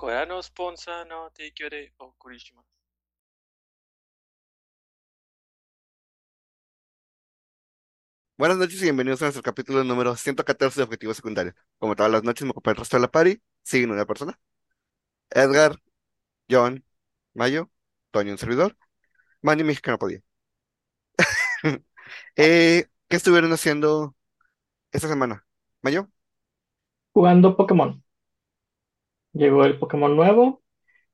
Corano Sponsa no eh, o Kurishima. Buenas noches y bienvenidos a nuestro capítulo número 114 de Objetivo Secundario. Como todas las noches, me acompaña el resto de la party. Siguen una persona. Edgar, John, Mayo, Toño, un servidor. Manny, mi no podía. Eh, ¿Qué estuvieron haciendo esta semana? ¿Mayo? Jugando Pokémon. Llegó el Pokémon nuevo,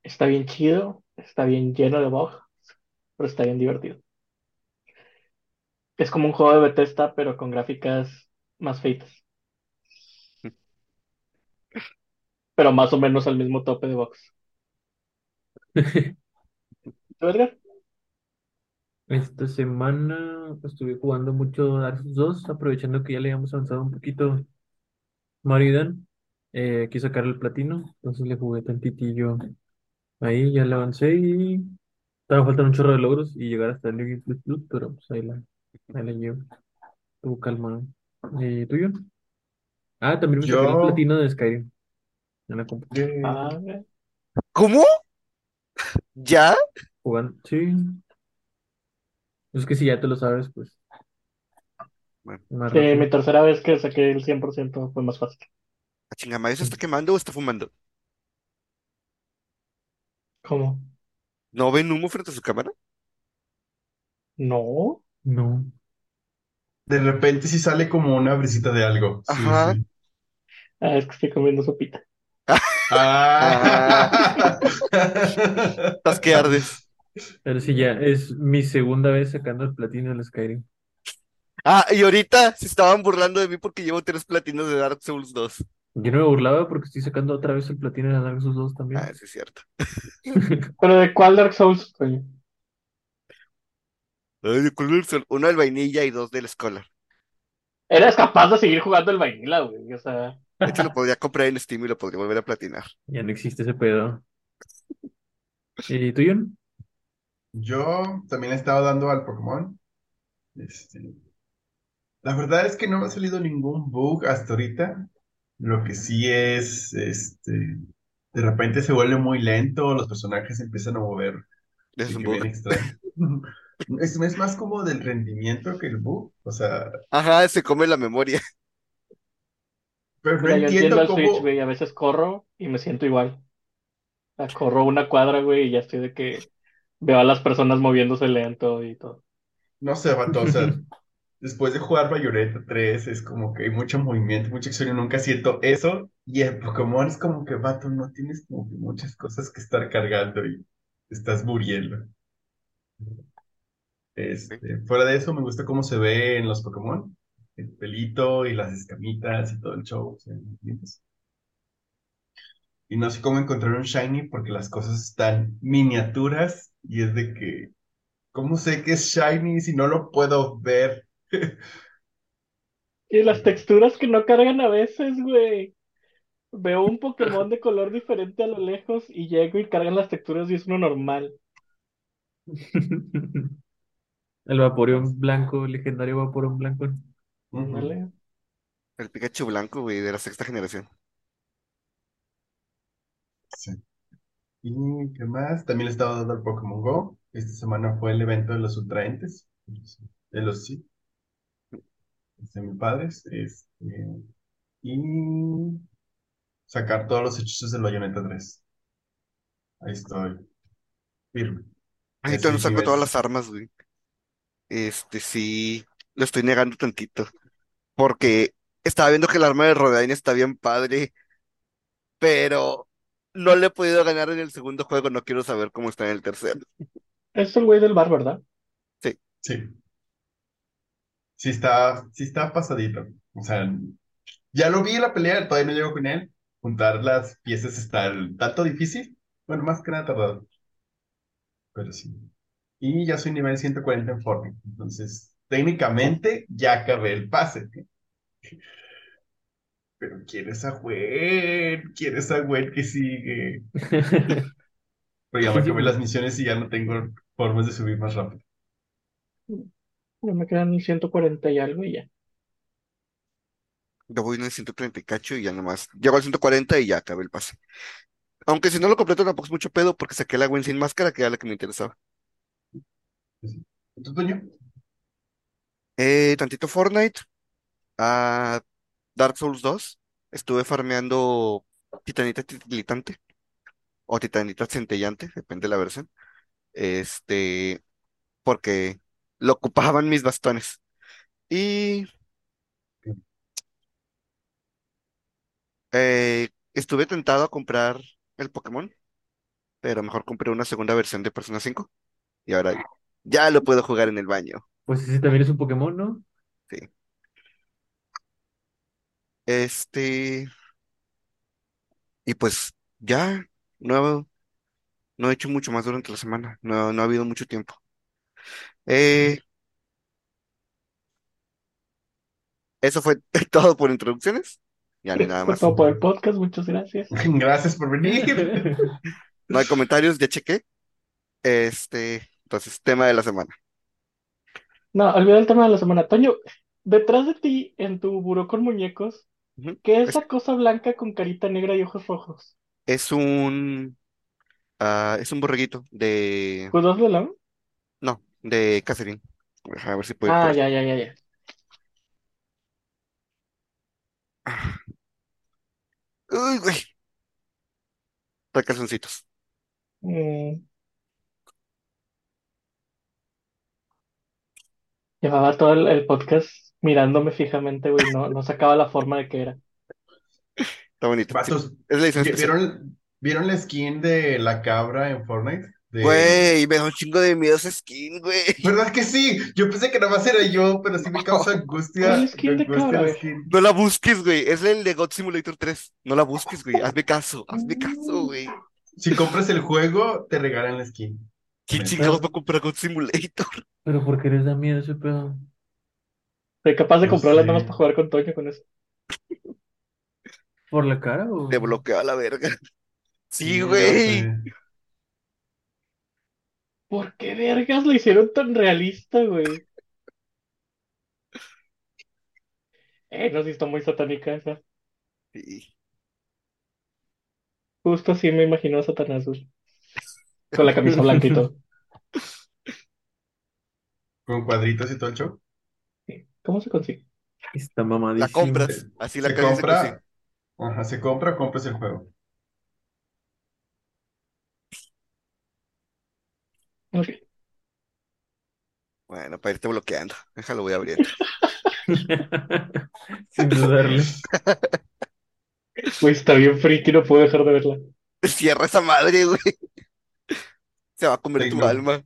está bien chido, está bien lleno de bugs, pero está bien divertido. Es como un juego de Bethesda, pero con gráficas más feitas. Pero más o menos al mismo tope de box. ¿Tú, Edgar? Esta semana estuve jugando mucho Dark Souls 2, aprovechando que ya le habíamos avanzado un poquito Mario y Dan. Eh, aquí sacar el platino, entonces le jugué tantitillo ahí, ya le avancé y estaba faltando un chorro de logros y llegar hasta el League Plus Plus, pero pues ahí la, ahí la llevo. Estuvo calmado. ¿Y tuyo? Ah, también me saqué el Yo, platino de Skyrim en la compu. eh, Ah. ¿Cómo? ¿Ya? Jugando, sí. Es que si ya te lo sabes, pues Bueno, más Sí, mi tercera vez que saqué el 100% fue más fácil. ¿A chinga, Mayo se está quemando o está fumando? ¿Cómo? ¿No ven humo frente a su cámara? No. No. de repente sí sale como una brisita de algo. Sí, Ajá. sí. Ah, es que estoy comiendo sopita. Ah. Estás que ardes. Pero sí, ya es mi segunda vez sacando el platino del Skyrim. Ah, y ahorita se estaban burlando de mí porque llevo tres platinos de Dark Souls 2. Yo no me burlaba porque estoy sacando otra vez el platino de Dark Souls 2 Ah, también. sí es cierto. ¿Pero de cuál Dark Souls? Ay, ¿de cuál es el- Uno del vainilla y dos del Scholar. Eres capaz de seguir jugando el Vanilla, güey. O sea, De hecho, lo podría comprar en Steam y lo podría volver a platinar. Ya no existe ese pedo. ¿Y tú, John? Yo también he estado dando al Pokémon. Este, la verdad es que no me ha salido ningún bug hasta ahorita. Lo que sí es, este, de repente se vuelve muy lento, los personajes se empiezan a mover Es un bug. extraño. Es, es más como del rendimiento que el bug. O sea, Ajá, se come la memoria. pero no mira, yo entiendo entiendo el Switch, cómo. güey. A veces corro y me siento igual. O sea, corro una cuadra, güey, y ya estoy de que veo a las personas moviéndose lento y todo. No sé, vato, o sea, después de jugar Bayonetta 3 es como que hay mucho movimiento, mucha acción y nunca siento eso. Y el Pokémon es como que, vato, no tienes como que muchas cosas que estar cargando y estás muriendo. Este, fuera de eso, me gusta cómo se ve en los Pokémon, el pelito y las escamitas y todo el show. ¿entiendes? Y no sé cómo encontrar un Shiny porque las cosas están miniaturas y es de que, ¿cómo sé que es Shiny si no lo puedo ver? Y las texturas que no cargan a veces, güey. Veo un Pokémon de color diferente a lo lejos y llego y cargan las texturas y es uno normal. El Vaporeon blanco, el legendario Vaporeon blanco. El Pikachu blanco, güey, de la sexta generación. Sí. ¿Y qué más? También le estaba dando al Pokémon Go. Esta semana fue el evento de los ultraentes, de los sí, de mis padres. Este, y sacar todos los hechizos del Bayonetta 3. Ahí estoy, firme. No soy saco todas las armas, güey. Este, sí, lo estoy negando tantito. Porque estaba viendo que el arma de Rodaine está bien padre, pero no le he podido ganar en el segundo juego. No quiero saber cómo está en el tercero. Es el güey del bar, ¿verdad? Sí. Sí, sí está, sí está pasadito. O sea, ya lo vi en la pelea, todavía no llego con él. Juntar las piezas está el tanto difícil. Bueno, más que nada tardado, pero sí. Y ya soy nivel 140 en Fortnite. Entonces, técnicamente ya acabé el pase. Pero quieres a Gwen, quieres a Gwen que sigue. Pero ya me acabé las misiones y ya no tengo formas de subir más rápido. Ya me quedan 140 y algo y ya. Yo voy en el 130 y cacho y ya nomás. Llego al 140 y ya acabé el pase. Aunque si no lo completo tampoco es mucho pedo porque saqué la Win sin máscara, que era la que me interesaba. ¿Tú, Toño? Eh, tantito Fortnite, a Dark Souls 2. Estuve farmeando Titanita Titilitante o Titanita Centellante, depende de la versión. Este, porque lo ocupaban mis bastones. Y eh, estuve tentado a comprar el Pokémon, pero mejor compré una segunda versión de Persona 5 y ahora ya lo puedo jugar en el baño. Pues ese también es un Pokémon, ¿no? Sí. Este, y pues ya, no, no he hecho mucho más durante la semana, no, no ha habido mucho tiempo. Eh, eso fue todo por introducciones. Ya ni nada Fue más. todo por el podcast, muchas gracias. Gracias por venir. No hay comentarios, ya chequé. Este, entonces, tema de la semana. No, olvida el tema de la semana. Toño, detrás de ti, en tu buró con muñecos. ¿qué es Es, esa cosa blanca con carita negra y ojos rojos? es un, ah, es un borreguito de, ¿Judos de León? no, de Catherine. A ver si por Ah, ya, ya, ya, ya. Uy, güey, trae calzoncitos. Mm, llevaba todo el, el podcast mirándome fijamente, güey. No, no sacaba la forma de que era. Está bonito. Sí, Vatos, es la edición ¿vi- especial. ¿vieron, ¿vieron la skin de la cabra en Fortnite? De... Güey, me da un chingo de miedo esa skin, güey. ¿Verdad que sí? Yo pensé que nada más era yo, pero sí me causa angustia. ¿Cuál skin de angustia skin. No la busques, güey. Es el de God Simulator 3. No la busques, güey. Hazme caso, hazme caso, güey. Si compras el juego, te regalan la skin. ¿Quién chingados va a comprar God Simulator? Pero ¿por qué les da miedo ese pedo? Soy capaz de No comprarla nada más para jugar con Toño con eso. ¿Por la cara o...? Te bloqueo a la verga. Sí, no güey. sé. ¿Por qué vergas lo hicieron tan realista, güey? Eh, no, sí está muy satánica esa. Sí. Justo así me imagino a Satanás, güey. Con la camisa blanca y todo. Con cuadritos y todo el show. Sí. ¿Cómo se consigue? Está La mamadísimo. compras. Así la Se compra, ajá, se compra, compras el juego. Ok. Bueno, para irte bloqueando. Déjalo, voy abriendo. Sin dudarle. Güey, está bien friki, no puedo dejar de verla. Cierra esa madre, güey. Se va a comer tu alma.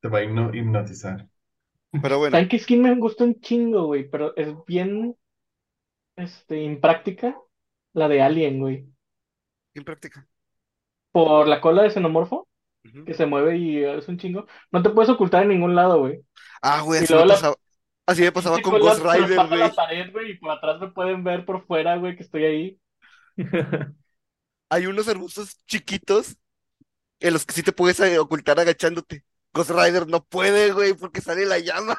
Te va a hipno- hipnotizar. Pero bueno, ¿Saben qué skin me gusta un chingo, güey? Pero es bien, este, impráctica. La de Alien, güey. en práctica. Por la cola de xenomorfo, Que se mueve y es un chingo. No te puedes ocultar en ningún lado, güey. Ah, güey, así me la pasaba. Así me pasaba con Ghost Rider, traspasa güey. la pared, güey, y por atrás me pueden ver por fuera, güey, que estoy ahí. Hay unos arbustos chiquitos en los que sí te puedes eh, ocultar agachándote. Ghost Rider no puede, güey, porque sale la llama.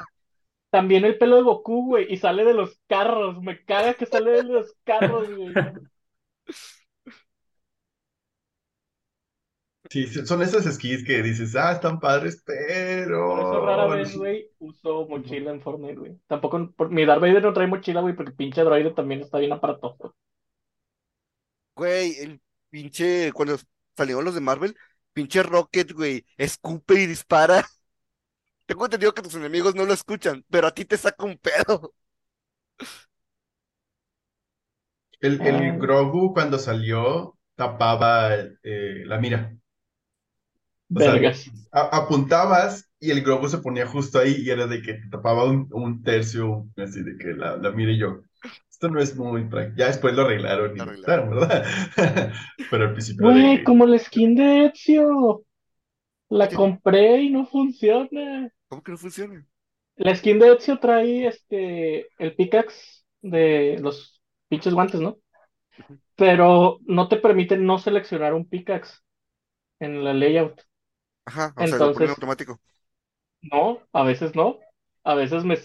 También el pelo de Goku, güey, y sale de los carros. Me caga que sale de los carros, güey. Sí, son esos skis que dices, ah, están padres, Por pero... eso rara vez, güey, uso mochila en Fortnite, güey. Tampoco, por- mi Darth Vader no trae mochila, güey, porque pinche droide también está bien aparatoso. Güey, el pinche, cuando salieron los de Marvel, pinche Rocket, güey, escupe y dispara. Tengo entendido que tus enemigos no lo escuchan, pero a ti te saca un pedo. El, Ah. el Grogu cuando salió tapaba eh, la mira. O sea, Vergas. a- apuntabas y el Grogu se ponía justo ahí y era de que te tapaba un, un tercio, así de que la, la mira y yo. Esto no es muy práctico. Ya después lo arreglaron y Lo arreglaron. claro, ¿verdad? Pero al principio de Güey, como la skin de Ezio. La compré y no funciona. ¿Cómo que no funciona? La skin de Ezio trae este el pickaxe de los pinches guantes, ¿no? Pero no te permite no seleccionar un pickaxe en la layout. Ajá, o sea, lo ponen Entonces- automático. No, a veces no. A veces me,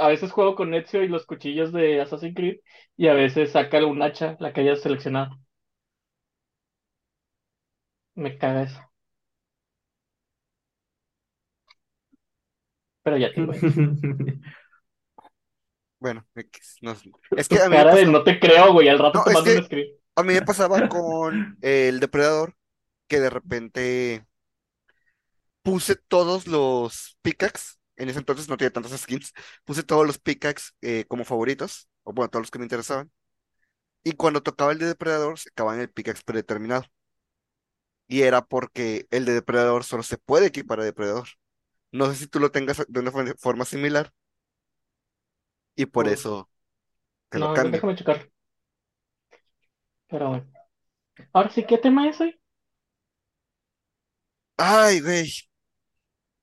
a veces juego con Ezio y los cuchillos de Assassin's Creed y a veces saca un hacha, la que hayas seleccionado. Me caga eso. Pero ya te. Bueno, no. Es que a mí me cara de no te creo, güey. Al rato No, te es mando un que- a mí me pasaba con el depredador que de repente puse todos los pickaxe. En ese entonces no tenía tantas skins. Puse todos los pickaxe eh, como favoritos. O bueno, todos los que me interesaban. Y cuando tocaba el de depredador, se acababa en el pickaxe predeterminado. Y era porque el de depredador solo se puede equipar a depredador. No sé si tú lo tengas de una fo- forma similar. Y por eso lo No, déjame checar. Pero bueno. Ahora sí, ¿qué tema es hoy? Ay, güey.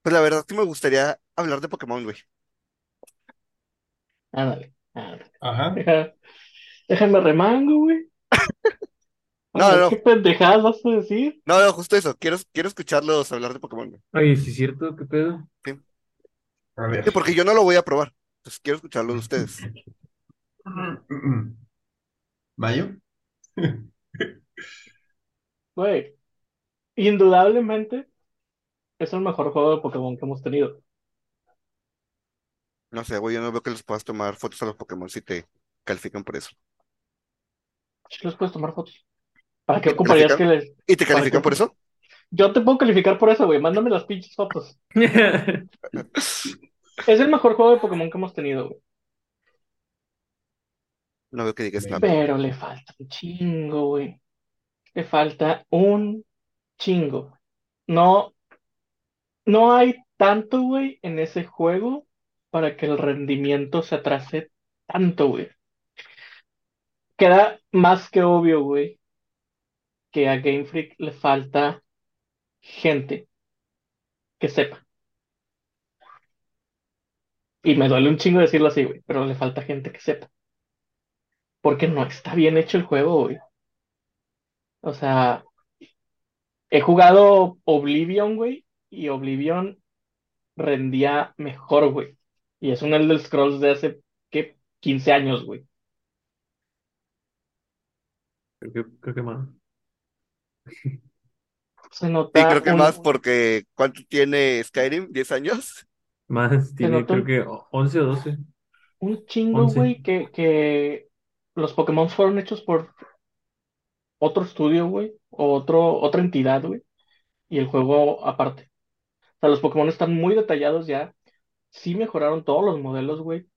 Pues la verdad que me gustaría hablar de Pokémon, güey. Ándale, ándale. Ajá. Deja- Déjame remango, güey. No, no. ¿Qué pendejadas vas a decir? No, no, justo eso. Quiero, quiero escucharlos hablar de Pokémon, güey. Oye, ¿sí es cierto? ¿Qué pedo? A ver. Sí, porque yo no lo voy a probar. Entonces quiero escucharlo de ustedes. ¿Mayo? Güey, indudablemente es el mejor juego de Pokémon que hemos tenido. No sé, güey, yo no veo que les puedas tomar fotos a los Pokémon si te califican por eso. Sí les puedes tomar fotos. ¿Para qué ¿Te ocuparías que les... ¿Y te ¿Para califican por eso? Yo te puedo calificar por eso, güey. Mándame las pinches fotos. Es el mejor juego de Pokémon que hemos tenido, güey. No veo que digas nada. Pero le falta un chingo, güey. Le falta un chingo. No, no hay tanto, güey, en ese juego para que el rendimiento se atrase tanto, güey. Queda más que obvio, güey, que a Game Freak le falta gente que sepa. Y me duele un chingo decirlo así, güey, pero le falta gente que sepa. Porque no está bien hecho el juego, güey. O sea, he jugado Oblivion, güey, y Oblivion rendía mejor, güey. Y es un Elder Scrolls de hace, ¿qué? 15 años, güey. Creo que, creo que más. Se Sí, nota creo que un, más porque ¿cuánto tiene Skyrim? ¿10 años? Más, tiene nota creo un- que o- 11 o 12. un chingo, 11. güey, que, que los Pokémon fueron hechos por otro estudio, güey, o otro, otra entidad, güey, y el juego aparte. O sea, los Pokémon están muy detallados ya. Sí mejoraron todos los modelos, güey.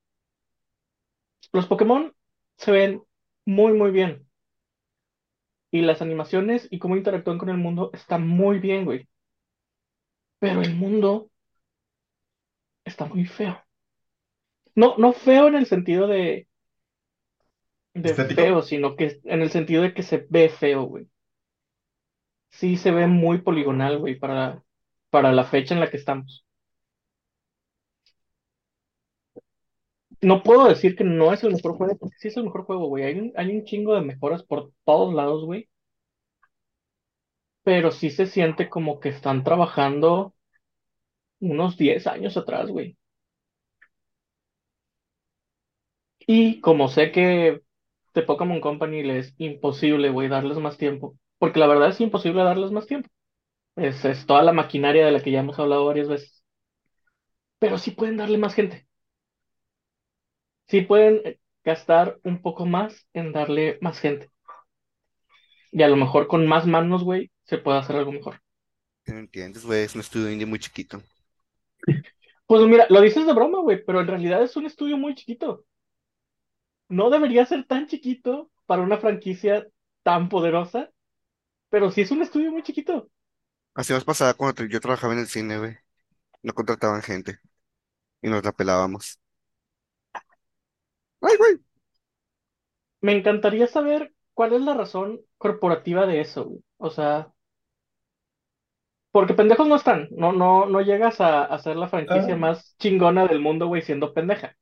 Los Pokémon se ven muy, muy bien. Y las animaciones y cómo interactúan con el mundo está muy bien, güey. Pero el mundo está muy feo. No, no feo en el sentido de, de ¿Estético? feo, sino que en el sentido de que se ve feo, güey. Sí se ve muy poligonal, güey, para, para la fecha en la que estamos. No puedo decir que no es el mejor juego, porque sí es el mejor juego, güey. Hay un, chingo de mejoras por todos lados, güey. Pero sí se siente como que están trabajando unos 10 años atrás, güey. Y como sé que de Pokémon Company les es imposible, güey, darles más tiempo. Porque la verdad es imposible darles más tiempo. Es, es toda la maquinaria de la que ya hemos hablado varias veces. Pero sí pueden darle más gente. Sí pueden eh, gastar un poco más en darle más gente. Y a lo mejor con más manos, güey, se puede hacer algo mejor. No entiendes, güey, es un estudio indie muy chiquito. Pues mira, lo dices de broma, güey, pero en realidad es un estudio muy chiquito. No debería ser tan chiquito para una franquicia tan poderosa, pero sí es un estudio muy chiquito. Así nos pasaba cuando yo trabajaba en el cine, güey. No contrataban gente y nos la pelábamos. Ay, güey. Me encantaría saber cuál es la razón corporativa de eso, güey. O sea, porque pendejos no están. No, no, no llegas a, a ser la franquicia Ah. más chingona del mundo, güey, siendo pendeja.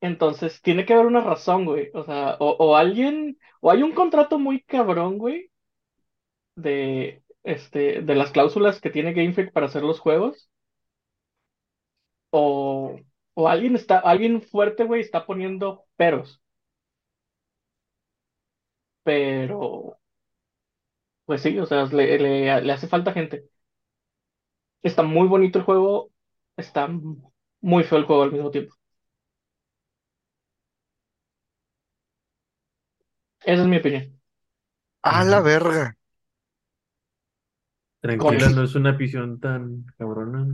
Entonces, tiene que haber una razón, güey. O sea, o, o alguien, o hay un contrato muy cabrón, güey, de, este, de las cláusulas que tiene Game Freak para hacer los juegos. O, o alguien está, alguien fuerte, güey, está poniendo peros. Pero pues sí, o sea, le, le, le hace falta gente. Está muy bonito el juego, está muy feo el juego al mismo tiempo. Esa es mi opinión. A la verga. Tranquila, no es una visión tan cabrona.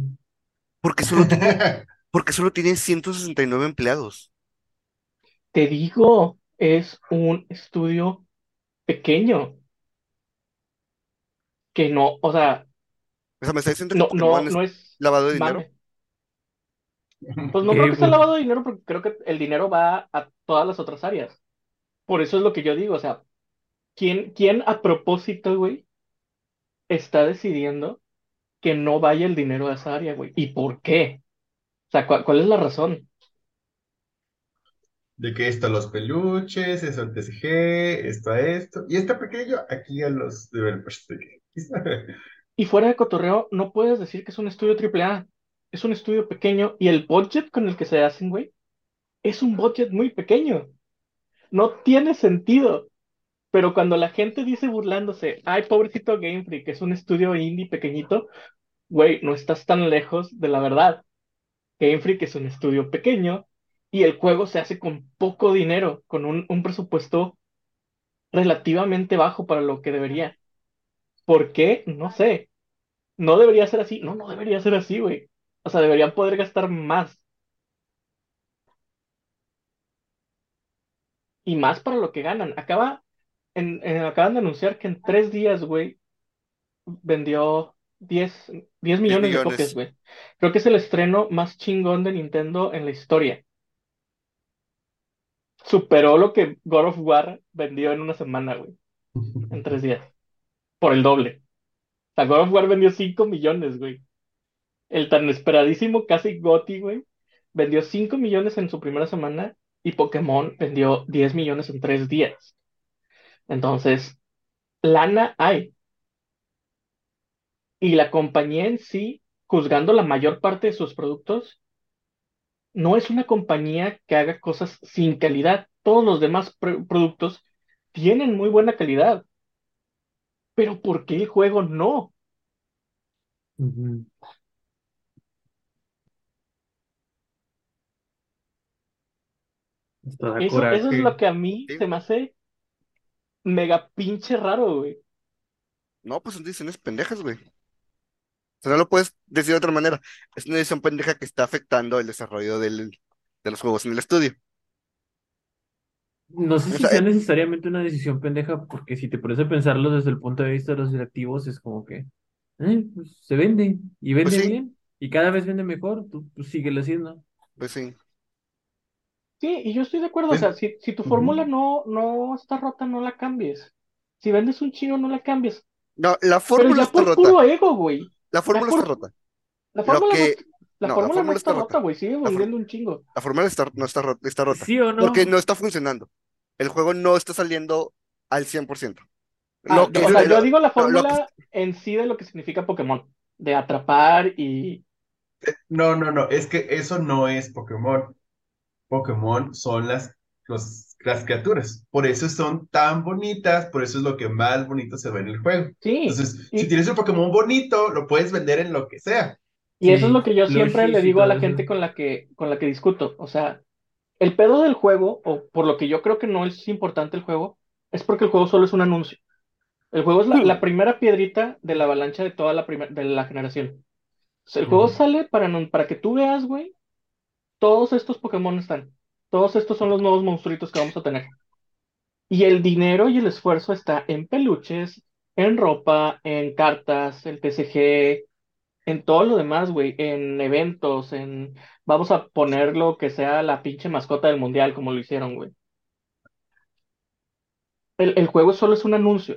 Porque solo tiene, porque solo tiene 169 empleados. Te digo, es un estudio pequeño que no, o sea, O sea, me está diciendo que no, es no es lavado de dinero. mame. Pues no creo que sea Por- lavado de dinero porque creo que el dinero va a todas las otras áreas. Por eso es lo que yo digo, o sea, ¿quién, quién a propósito, güey, está decidiendo que no vaya el dinero a esa área, güey? ¿Y por qué? O sea, ¿cuál, cuál es la razón? De que esto a los peluches, eso al TCG, esto a esto, y este pequeño aquí a los developers. Y fuera de cotorreo, no puedes decir que es un estudio AAA. Es un estudio pequeño y el budget con el que se hacen, güey, es un budget muy pequeño. No tiene sentido. Pero cuando la gente dice burlándose, ay, pobrecito Game Freak, es un estudio indie pequeñito, güey, no estás tan lejos de la verdad. Game Freak es un estudio pequeño y el juego se hace con poco dinero, con un, un presupuesto relativamente bajo para lo que debería. ¿Por qué? No sé. No debería ser así. No, no debería ser así, güey. O sea, deberían poder gastar más. Y más para lo que ganan. Acaba, en, en- acaban de anunciar que en tres días, güey, vendió 10, 10 millones de millones. copias, güey. Creo que es el estreno más chingón de Nintendo en la historia. Superó lo que God of War vendió en una semana, güey. En tres días. Por el doble. O sea, God of War vendió 5 millones, güey. El tan esperadísimo casi GOTY, güey, vendió 5 millones en su primera semana y Pokémon vendió 10 millones en tres días. Entonces, lana hay. Y la compañía en sí, juzgando la mayor parte de sus productos, no es una compañía que haga cosas sin calidad. Todos los demás pro- productos tienen muy buena calidad. Pero ¿por qué el juego no? Eso, eso es lo que a mí Sí. se me hace mega pinche raro, güey. No, pues son decisiones pendejas, güey. O sea, no lo puedes decir de otra manera. Es una decisión pendeja que está afectando el desarrollo del, de los juegos en el estudio. No sé O si sea, sea eh, necesariamente una decisión pendeja, porque si te pones a pensarlo desde el punto de vista de los directivos, es como que eh, pues, se vende y Pues vende sí, bien y cada vez vende mejor, tú pues, síguelo haciendo. pues sí. Sí, y yo estoy de acuerdo, o sea, si, si tu fórmula no, no está rota, no la cambies. Si vendes un chingo, no la cambies. No, la Pero fórmula ya está por rota. puro ego, güey. La fórmula está por... rota. La fórmula no, que... la No, la fórmula no fórmula está está rota, güey, sigue vendiendo un chingo. la fórmula está, no está rota, está rota. ¿Sí o Porque no? no está funcionando. El juego no está saliendo al 100%. Ah, Lo que, o sea, yo digo la no, que, fórmula en sí de lo que significa Pokémon, de atrapar y... No, no, no, es que eso no es Pokémon. Pokémon son las, los, las criaturas. Por eso son tan bonitas, por eso es lo que más bonito se ve en el juego. Sí, Entonces, si y, tienes un Pokémon bonito, lo puedes vender en lo que sea. y eso es lo que yo siempre le digo a la gente con la que, con la que discuto. O sea, el pedo del juego, o por lo que yo creo que no es importante el juego, es porque el juego solo es un anuncio. El juego es la, la primera piedrita de la avalancha de toda la, de la generación. O sea, el juego sale para, no- para que tú veas, güey, todos estos Pokémon están. Todos estos son los nuevos monstruitos que vamos a tener. Y el dinero y el esfuerzo está en peluches, en ropa, en cartas, en TCG, en todo lo demás, güey, en eventos, en... Vamos a poner lo que sea la pinche mascota del mundial, como lo hicieron, güey. El, el juego solo es un anuncio.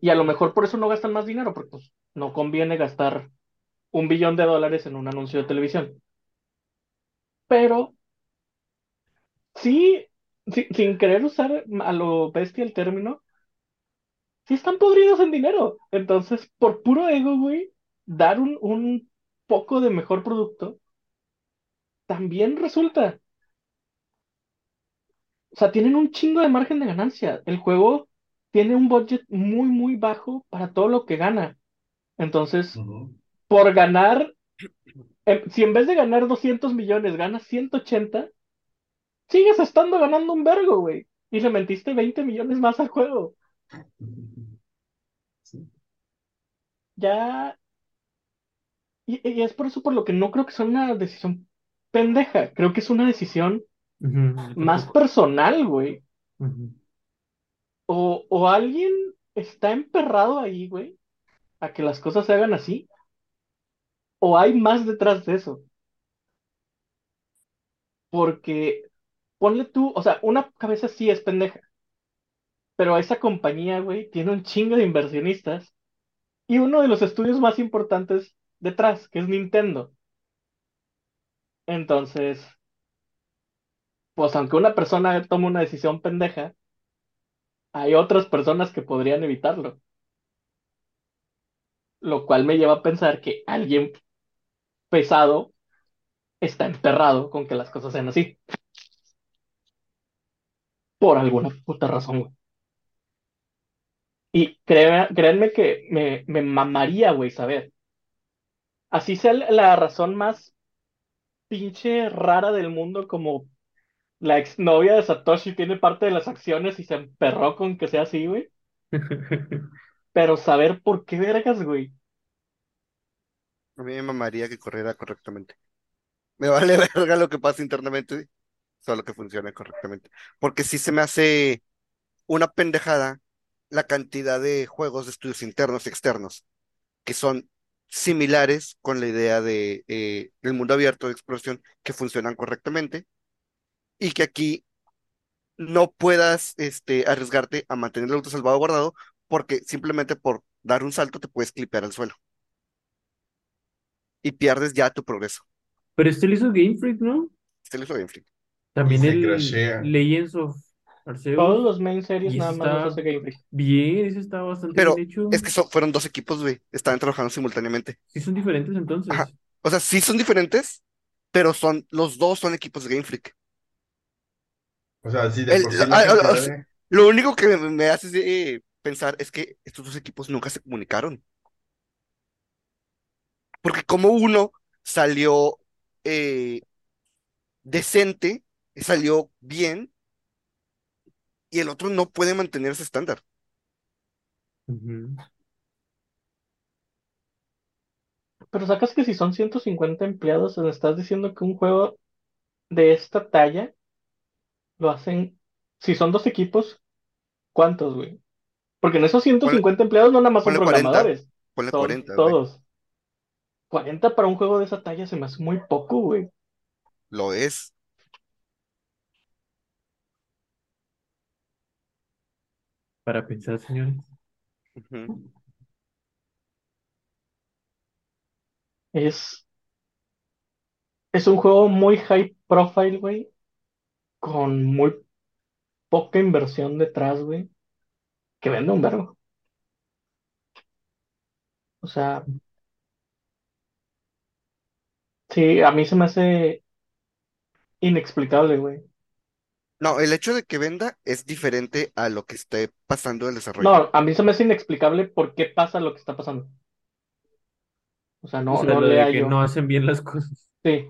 Y a lo mejor por eso no gastan más dinero, porque pues, no conviene gastar un billón de dólares en un anuncio de televisión. Pero sí, si- sin querer usar a lo bestia el término, sí están podridos en dinero. Entonces, por puro ego, güey, dar un, un poco de mejor producto también resulta. O sea, tienen un chingo de margen de ganancia. El juego tiene un budget muy, muy bajo para todo lo que gana. Entonces, por ganar, si en vez de ganar 200 millones ganas 180, sigues estando ganando un vergo, güey. Y le metiste 20 millones más al juego. Sí. Ya. Y, y es por eso por lo que no creo que sea una decisión pendeja. Creo que es una decisión más personal, güey. O, o alguien está emperrado ahí, güey, a que las cosas se hagan así. O hay más detrás de eso. Porque ponle tú, o sea, una cabeza sí es pendeja. Pero esa compañía, güey, tiene un chingo de inversionistas y uno de los estudios más importantes detrás, que es Nintendo. Entonces, pues aunque una persona tome una decisión pendeja, hay otras personas que podrían evitarlo. Lo cual me lleva a pensar que alguien pesado está emperrado con que las cosas sean así. Por alguna puta razón, güey. Y créanme que me, me mamaría, güey, saber. Así sea la la razón más pinche rara del mundo, como la exnovia de Satoshi tiene parte de las acciones y se emperró con que sea así, güey. Pero saber por qué vergas, güey. A mí me mamaría que corriera correctamente. Me vale verga lo que pasa internamente, solo que funcione correctamente. Porque sí se me hace una pendejada la cantidad de juegos de estudios internos y externos que son similares con la idea de eh, del mundo abierto de exploración que funcionan correctamente y que aquí no puedas este, arriesgarte a mantener el auto salvaguardado porque simplemente por dar un salto te puedes clipear al suelo y pierdes ya tu progreso. Pero este lo hizo Game Freak, ¿no? Este lo hizo bien Freak. También el crashea. Legends of Arceus. Todos los main series Y nada más los hace Game Freak. bien, ese está bastante Pero bien hecho. es que son- fueron dos equipos, güey, estaban trabajando simultáneamente. Sí son diferentes entonces. Ajá. O sea, sí son diferentes, pero son los dos son equipos de Game Freak. O sea, sí, de El- por sí ah, la ah, Lo único que me, me hace eh, pensar es que estos dos equipos nunca se comunicaron. Porque como uno salió eh, decente, salió bien, y el otro no puede mantener ese estándar. Pero sacas que si son 150 empleados, me estás diciendo que un juego de esta talla lo hacen. Si son dos equipos, ¿cuántos, güey? Porque en esos Ponle, 150 empleados no nada más son ponle 40, programadores, ponle son 40, güey. todos. 40 para un juego de esa talla se me hace muy poco, güey. Lo es. Para pensar, señores. Ujú. Es, es un juego muy high profile, güey, con muy poca inversión detrás, güey, que vende un vergo. O sea, sí, a mí se me hace inexplicable, güey. No, el hecho de que venda es diferente a lo que esté pasando en el desarrollo. No, a mí se me hace inexplicable por qué pasa lo que está pasando. O sea, O no, sea, no lo le de que hallo. no hacen bien las cosas. Sí,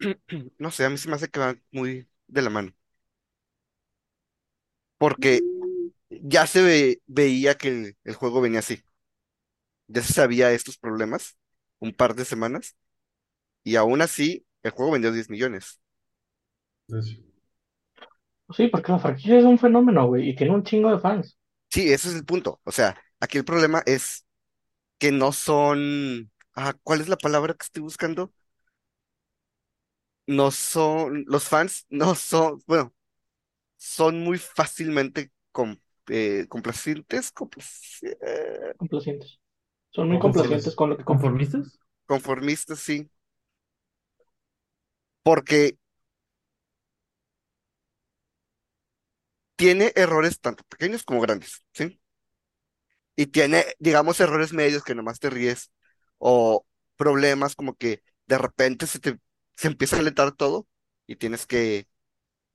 No sé, a mí se me hace que va muy de la mano. Porque ya se ve- veía que el, el juego venía así. Ya se sabía estos problemas un par de semanas. Y aún así, el juego vendió 10 millones. Pues, sí, porque la franquicia es un fenómeno, güey, y tiene un chingo de fans. Sí, ese es el punto. O sea, aquí el problema es que no son. Ah, ¿cuál es la palabra que estoy buscando? No son. Los fans no son. Bueno, son muy fácilmente eh, complacientes, eh, Complacientes. Son muy complacientes con lo que compran. ¿Conformistas? conformistas, sí. Porque tiene errores tanto pequeños como grandes, ¿sí? Y tiene, digamos, errores medios que nomás te ríes o problemas como que de repente se te se empieza a calentar todo y tienes que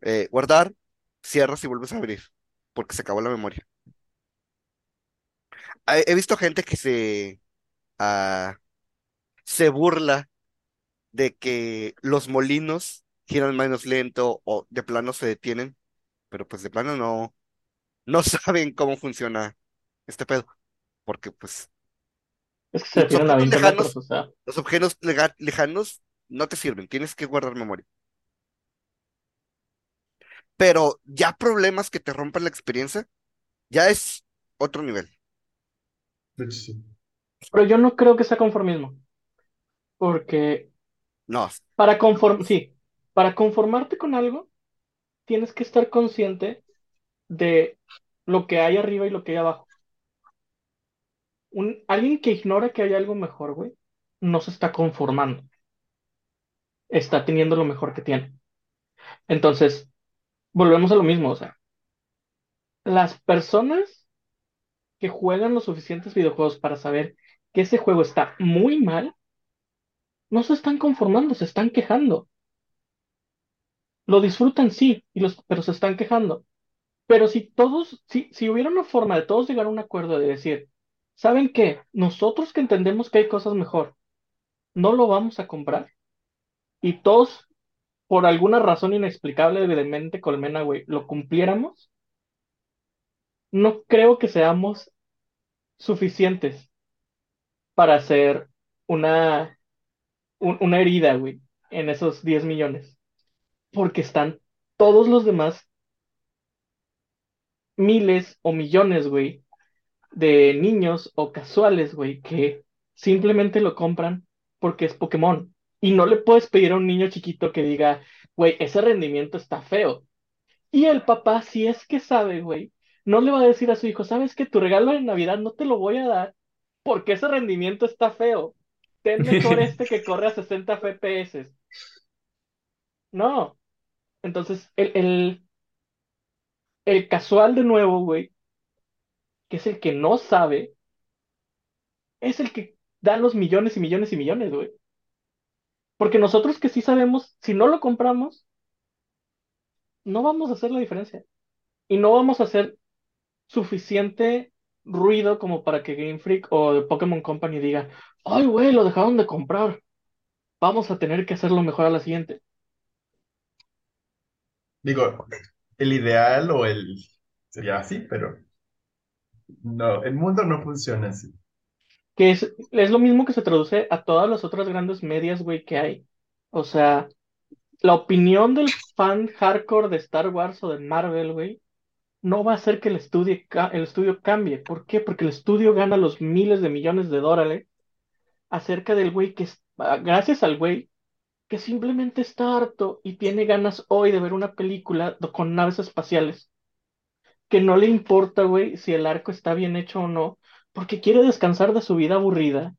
eh, guardar, cierras y vuelves a abrir, porque se acabó la memoria. He, he visto gente que se, ah, se burla de que los molinos giran menos lento o de plano se detienen, pero pues de plano no, no saben cómo funciona este pedo, porque pues Es que se los a objetos 20 metros, lejanos, o sea. los objetos lega- lejanos no te sirven, tienes que guardar memoria. Pero ya problemas que te rompan la experiencia, ya es otro nivel. Sí. Pero yo no creo que sea conformismo. Porque No, para conform, sí, para conformarte con algo, tienes que estar consciente de lo que hay arriba y lo que hay abajo. Un, alguien que ignora que hay algo mejor, güey, no se está conformando. Está teniendo lo mejor que tiene. Entonces, volvemos a lo mismo, o sea, las personas que juegan los suficientes videojuegos para saber que ese juego está muy mal, no se están conformando, se están quejando. Lo disfrutan, sí, pero se están quejando. Pero si todos, si, si hubiera una forma de todos llegar a un acuerdo de decir, ¿saben qué? Nosotros que entendemos que hay cosas mejor, no lo vamos a comprar. Y todos, por alguna razón inexplicable de mente colmena, güey, lo cumpliéramos, no creo que seamos suficientes para hacer una, un- una herida, güey, en esos 10 millones. Porque están todos los demás miles o millones, güey, de niños o casuales, güey, que simplemente lo compran porque es Pokémon. Y no le puedes pedir a un niño chiquito que diga, güey, ese rendimiento está feo. Y el papá, si es que sabe, güey, no le va a decir a su hijo, ¿sabes que tu regalo de Navidad no te lo voy a dar porque ese rendimiento está feo? Ten mejor este que corre a 60 FPS. No. Entonces, el, el, el casual de nuevo, güey, que es el que no sabe, es el que da los millones y millones y millones, güey. Porque nosotros que sí sabemos, si no lo compramos, no vamos a hacer la diferencia. Y no vamos a hacer suficiente ruido como para que Game Freak o Pokémon Company diga, ay, güey, lo dejaron de comprar. Vamos a tener que hacerlo mejor a la siguiente. Digo, el ideal o el sería así, pero no, el mundo no funciona así. Que es, es lo mismo que se traduce a todas las otras grandes medias, güey, que hay. O sea, la opinión del fan hardcore de Star Wars o de Marvel, güey, no va a hacer que el estudio, el estudio cambie. ¿Por qué? Porque el estudio gana los miles de millones de dólares acerca del güey que, ah, gracias al güey, que simplemente está harto y tiene ganas hoy de ver una película con naves espaciales, que no le importa, güey, si el arco está bien hecho o no, porque quiere descansar de su vida aburrida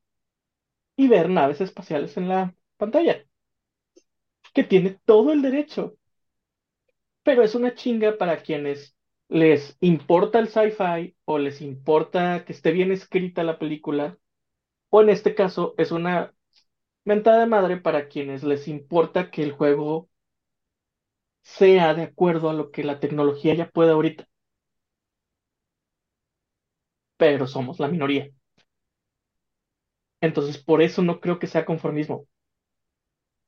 y ver naves espaciales en la pantalla, que tiene todo el derecho. Pero es una chinga para quienes les importa el sci-fi o les importa que esté bien escrita la película, o en este caso es una mentada de madre para quienes les importa que el juego sea de acuerdo a lo que la tecnología ya puede ahorita, pero somos la minoría. Entonces, por eso no creo que sea conformismo,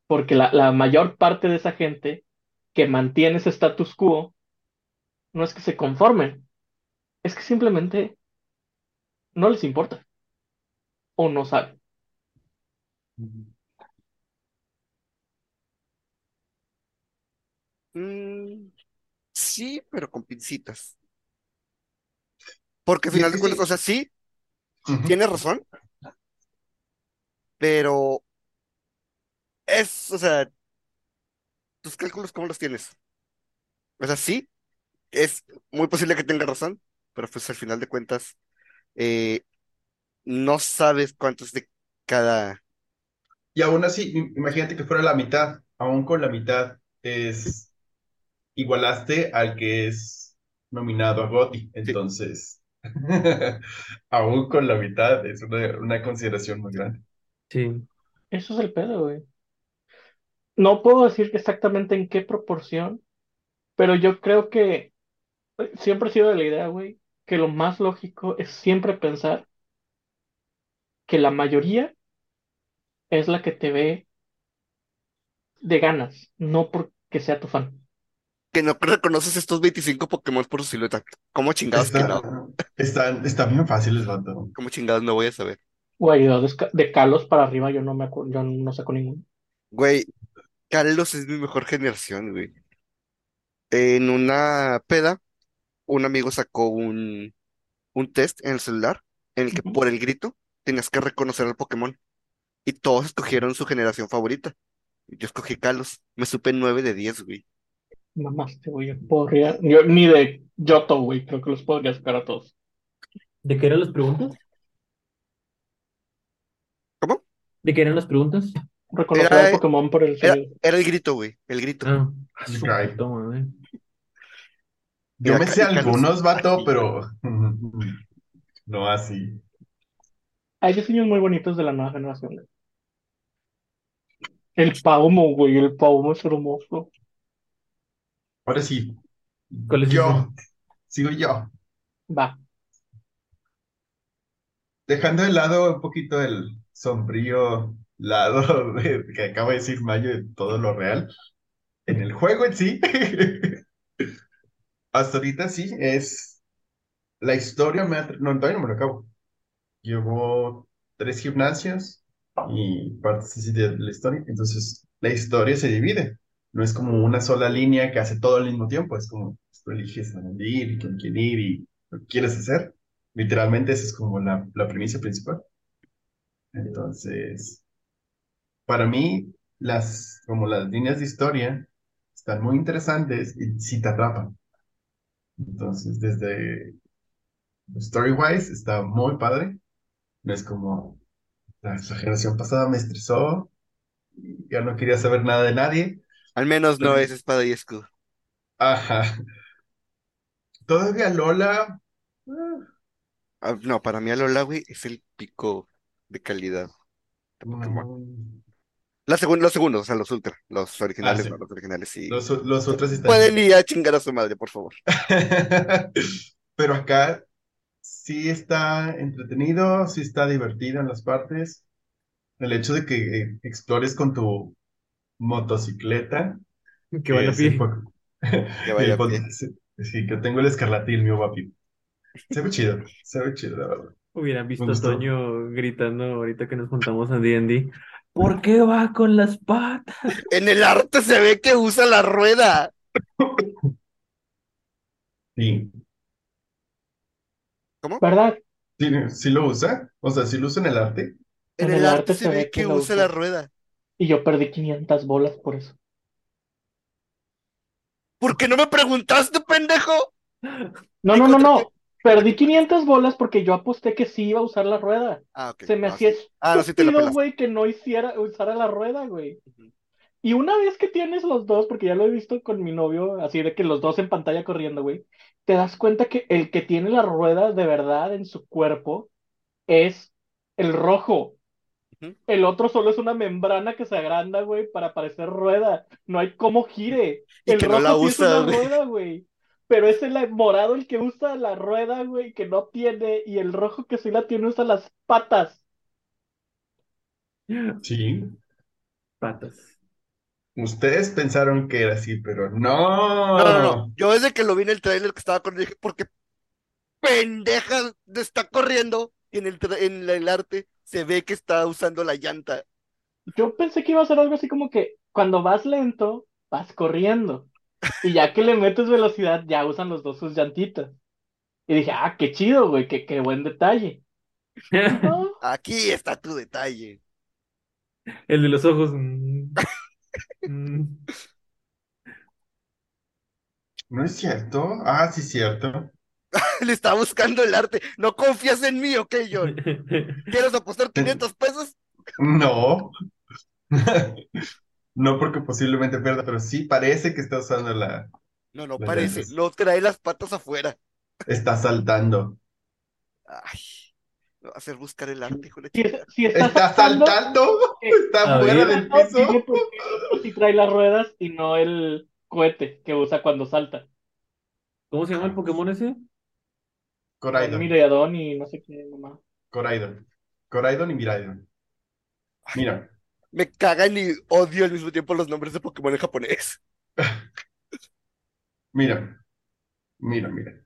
porque la, la mayor parte de esa gente que mantiene ese status quo no es que se conformen, es que simplemente no les importa o no saben. Mm, sí, pero con pincitas. Porque al final de cuentas, sí. o sea, sí, Ujú. tienes razón, pero es, o sea, tus cálculos, ¿cómo los tienes? O sea, sí, es muy posible que tenga razón, pero pues al final de cuentas, eh, no sabes cuántos de cada... Y aún así, im- imagínate que fuera la mitad, aún con la mitad es igualaste al que es nominado a GOTY, entonces aún con la mitad es una, una consideración muy grande. Sí. Eso es el pedo, güey. no puedo decir exactamente en qué proporción, pero yo creo que eh, siempre he sido de la idea, güey, que lo más lógico es siempre pensar que la mayoría es la que te ve de ganas, no porque sea tu fan. Que no reconoces estos 25 Pokémon por su silueta. ¿Cómo chingados que no? están, están bien fáciles, vato. ¿Cómo chingados no voy a saber? Güey, de, Kalos para arriba yo no me acu- yo no saco ninguno. Güey, Carlos es mi mejor generación, güey. En una peda, un amigo sacó un, un test en el celular en el que por el grito tenías que reconocer al Pokémon. Y todos escogieron su generación favorita. Yo escogí Kalos. Me supe 9 de 10, güey. Mamaste, güey. Yo podría, yo ni de Yoto, güey, creo que los podría sacar a todos. ¿De qué eran las preguntas? ¿Cómo? ¿De qué eran las preguntas? Reconocer Era- al Pokémon por el Era, era el grito, güey. El grito. Ah, a madre. Yo me sé algunos, vato, pero no así. Hay diseños muy bonitos de la nueva generación. güey. El Paumo, güey, el Paumo es hermoso. Ahora sí, ¿Cuál es yo, sigo yo. Va. Dejando de lado un poquito el sombrío lado de- que acaba de decir Mayo de todo lo real, en el juego en sí, hasta ahorita sí, es la historia, me ha- no, todavía no me lo acabo. Llevo tres gimnasios y partes así de la historia, entonces la historia se divide, no es como una sola línea que hace todo al mismo tiempo, es como tú eliges a dónde ir y con quién ir y lo quieres hacer. Literalmente esa es como la, la premisa principal. Entonces, para mí, las, como las líneas de historia están muy interesantes y sí te atrapan. Entonces, desde story-wise está muy padre. No es como la, la generación pasada me estresó, ya no quería saber nada de nadie. Al menos no es espada y escudo. Ajá. Todavía Lola, ah, Ah, no, para mí Alola, güey, es el pico de calidad de Pokémon. mm, La segun- los segundos, o sea, los ultra, los originales, Ah, sí. no, los originales sí. los, los otros están Pueden ir a chingar a su madre, por favor. Pero acá sí está entretenido, sí está divertido en las partes. El hecho de que eh, explores con tu motocicleta, Que van a es pie. po- Que vaya pie. sí, que tengo el escarlatil, mío papi. Se ve chido, se ve chido, la verdad. Hubieran visto a. Toño gritando ahorita que nos juntamos a D&D. ¿Por qué va con las patas? En el arte se ve que usa la rueda. Sí, ¿Verdad? sí, sí lo usa, o sea, sí lo usa en el arte. En En el el arte arte se se ve que que lo usa usa. la rueda. Y yo perdí 500 bolas por eso. ¿Por qué no me preguntaste, pendejo? No, ¿Y no, no, no. Perdí 500 bolas porque yo aposté que sí iba a usar la rueda. Ah, ok. Se me No, hacía sí. Ah, sí güey, que no hiciera, usara la rueda, güey. Y una vez que tienes los dos, porque ya lo he visto con mi novio, así de que los dos en pantalla corriendo, güey, te das cuenta que el que tiene la rueda de verdad en su cuerpo es el rojo. El otro solo es una membrana que se agranda, güey, para parecer rueda. No hay cómo gire. Y El que no la rojo sí es usa, una rueda, güey. Pero es el morado el que usa la rueda, güey, que no tiene. Y el rojo que sí la tiene usa las patas. Sí, Patas. ustedes pensaron que era así, pero No, no, no. no. Yo desde que lo vi en el trailer que estaba corriendo, dije, ¿por qué pendeja está corriendo? En el, en el arte se ve que está usando la llanta. Yo pensé que iba a ser algo así como que cuando vas lento, vas corriendo. Y ya que le metes velocidad, ya usan los dos sus llantitas. Y dije, ah, qué chido, güey, qué, qué buen detalle. No, Aquí está tu detalle. El de los ojos. mm. Mm. ¿No es cierto? Ah, sí, cierto. Le estaba buscando el arte. ¿No confías en mí, ok, John? ¿Quieres apostar 500 pesos? No. No porque posiblemente pierda, pero sí parece que está usando la... No, no parece. llantas. No trae las patas afuera. Está saltando. Ay. Hacer buscar el arte, hijo de Si, chingada. si está, Está saltando, saltando, eh, está fuera ver. del piso. otro sí trae las ruedas y no el cohete que usa cuando salta. ¿Cómo se llama el Pokémon ese? Coraidon, Miraidon y no sé qué mamá. Coraidon. Coraidon y Miraidon. Mira, Me cagan y odio al mismo tiempo los nombres de Pokémon en japonés. mira, mira, mira.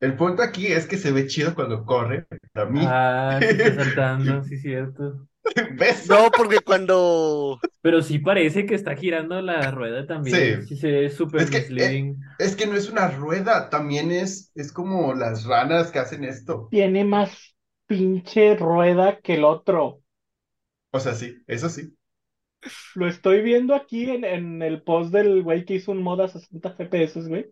El punto aquí es que se ve chido cuando corre. Para mí, Ah, sí está saltando, sí, cierto. ¿ves? No, porque cuando. Pero sí parece que está girando la rueda también. Sí. Sí, se ve súper Es que, eh. Es que no es una rueda, también es, es como las ranas que hacen esto. Tiene más pinche rueda que el otro. O sea, sí, eso sí. Lo estoy viendo aquí en, en el post del güey que hizo un mod a 60 FPS, güey.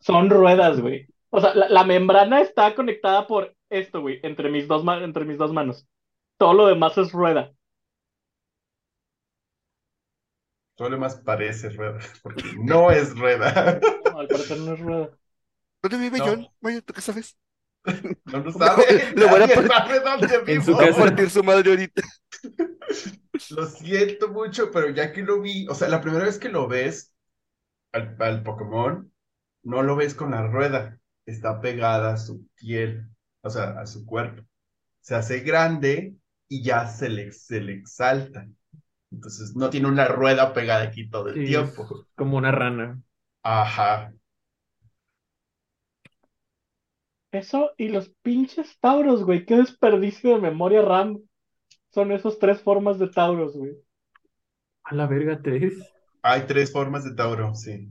Son ruedas, güey. O sea, la, la membrana está conectada por esto, güey, entre mis dos, entre mis dos manos. Todo lo demás es rueda. Todo lo demás parece rueda, porque no es rueda. No, al parecer no es rueda. ¿Dónde vive No. John? ¿tú qué sabes? No lo sabe. Le voy a dónde En su casa. partir su madre ahorita. Lo siento mucho, pero ya que lo vi, o sea, la primera vez que lo ves al, al Pokémon, no lo ves con la rueda, está pegada a su piel, o sea, a su cuerpo. Se hace grande y ya se le, se le exalta. Entonces no tiene una rueda pegada aquí todo el Sí, tiempo. como una rana. Ajá. Eso y los pinches Tauros, güey. Qué desperdicio de memoria RAM. Son esas tres formas de Tauros, güey. A la verga, tres. Hay tres formas de Tauro, sí.